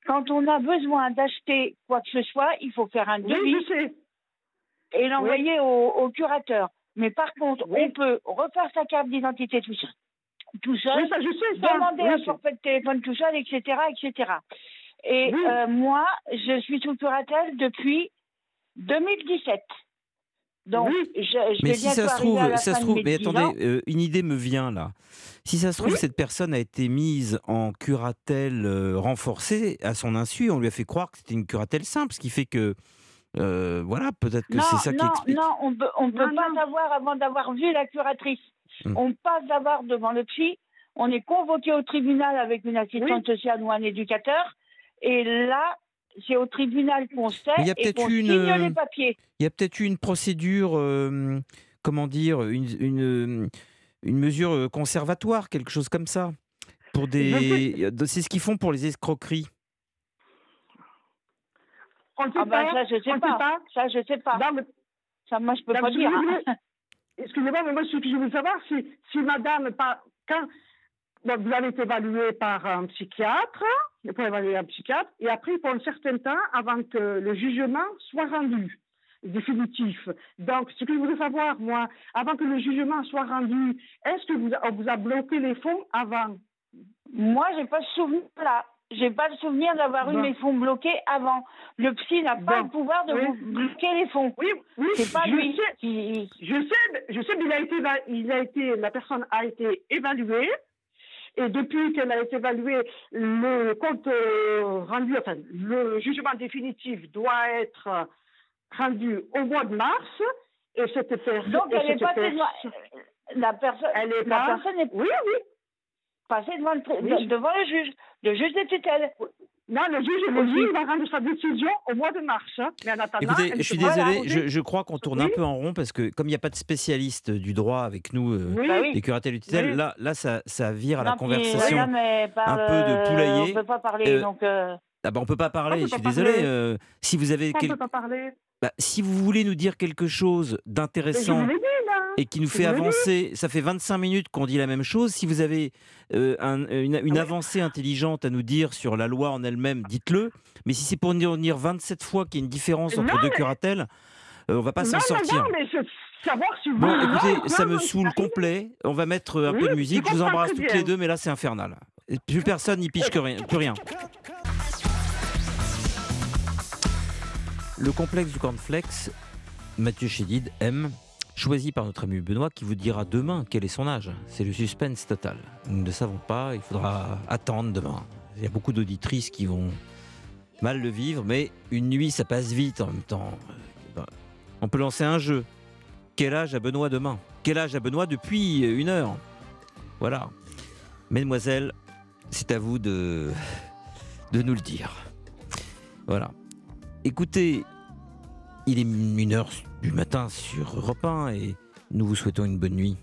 quand on a besoin d'acheter quoi que ce soit, il faut faire un devis et l'envoyer au, curateur. Mais par contre, on peut refaire sa carte d'identité tout seul, tout seul ça, je sais, ça. demander un forfait de téléphone tout seul, etc., etc. Et euh, moi, je suis sous curatelle depuis 2017. Donc, je, mais si ça se trouve, ça se trouve, mais attendez, euh, une idée me vient là. Si ça se trouve, cette personne a été mise en curatelle euh, renforcée à son insu, on lui a fait croire que c'était une curatelle simple, ce qui fait que, euh, voilà, peut-être que c'est ça qui explique. Non, on peut, on peut pas savoir avant d'avoir vu la curatrice. Hum. On passe d'avoir devant le psy, on est convoqué au tribunal avec une assistante sociale ou un éducateur, et là, c'est au tribunal qu'on sait il y a et qu'on signe les papiers. Il y a peut-être une procédure, euh, comment dire, une, une, une, mesure euh, conservatoire, quelque chose comme ça. Pour des, c'est ce qu'ils font pour les escroqueries. ah ben ça je sais pas. Ça je sais pas. Ça moi je peux pas dire. Hein. Excusez-moi, mais moi ce que je veux savoir, c'est si Madame, quand donc, vous allez être évalué par un psychiatre, pour évaluer un psychiatre, et après, pour un certain temps, avant que le jugement soit rendu définitif. Donc, ce que je voudrais savoir, moi, avant que le jugement soit rendu, est-ce que vous, on vous a bloqué les fonds avant? Moi, j'ai pas le souvenir là. J'ai pas le souvenir d'avoir eu mes fonds bloqués avant. Le psy n'a pas le pouvoir de vous bloquer les fonds. Oui, oui. C'est pas je lui. Sais, Je sais, je sais, il a été, il a été, la personne a été évaluée. Et depuis qu'elle a été évaluée, le compte euh, rendu, enfin, le jugement définitif doit être rendu au mois de mars. Et cette personne. Donc, elle n'est pas devant. La personne. Elle est la personne est. Oui, oui. Passée devant le, devant le juge. Le juge de tutelle. Non, le juge, le juge va rendre sa décision au mois de mars. Hein. Mais en attendant, Écoutez, je suis désolé, je, je, crois qu'on tourne un peu en rond parce que comme il n'y a pas de spécialiste du droit avec nous, euh, bah des curatelles du tutelle, là, là ça, ça vire à la conversation un peu de poulailler. On ne peut pas parler, euh, donc... Euh... Ah bah on peut pas parler, je suis désolé. Euh, si vous avez... On quel... peut pas parler. Bah, si vous voulez nous dire quelque chose d'intéressant et qui nous fait avancer. Ça fait 25 minutes qu'on dit la même chose. Si vous avez euh, une, avancée intelligente à nous dire sur la loi en elle-même, dites-le. Mais si c'est pour nous dire 27 fois qu'il y a une différence entre deux curatelles, euh, on va pas s'en sortir. bon, écoutez, ça me saoule complet. On va mettre un peu de musique. Je vous embrasse toutes les deux, mais là, c'est infernal. plus personne n'y piche que rien, plus rien. Le complexe du cornflex, Mathieu Chédid aime choisi par notre ami Benoît qui vous dira demain quel est son âge. C'est le suspense total. Nous ne savons pas, il faudra attendre demain. Il y a beaucoup d'auditrices qui vont mal le vivre, mais une nuit ça passe vite en même temps. On peut lancer un jeu. Quel âge a Benoît demain? Quel âge a Benoît depuis une heure? Voilà. Mesdemoiselles, c'est à vous de, de nous le dire. Voilà. Écoutez, il est une heure du matin sur Europe 1 et nous vous souhaitons une bonne nuit.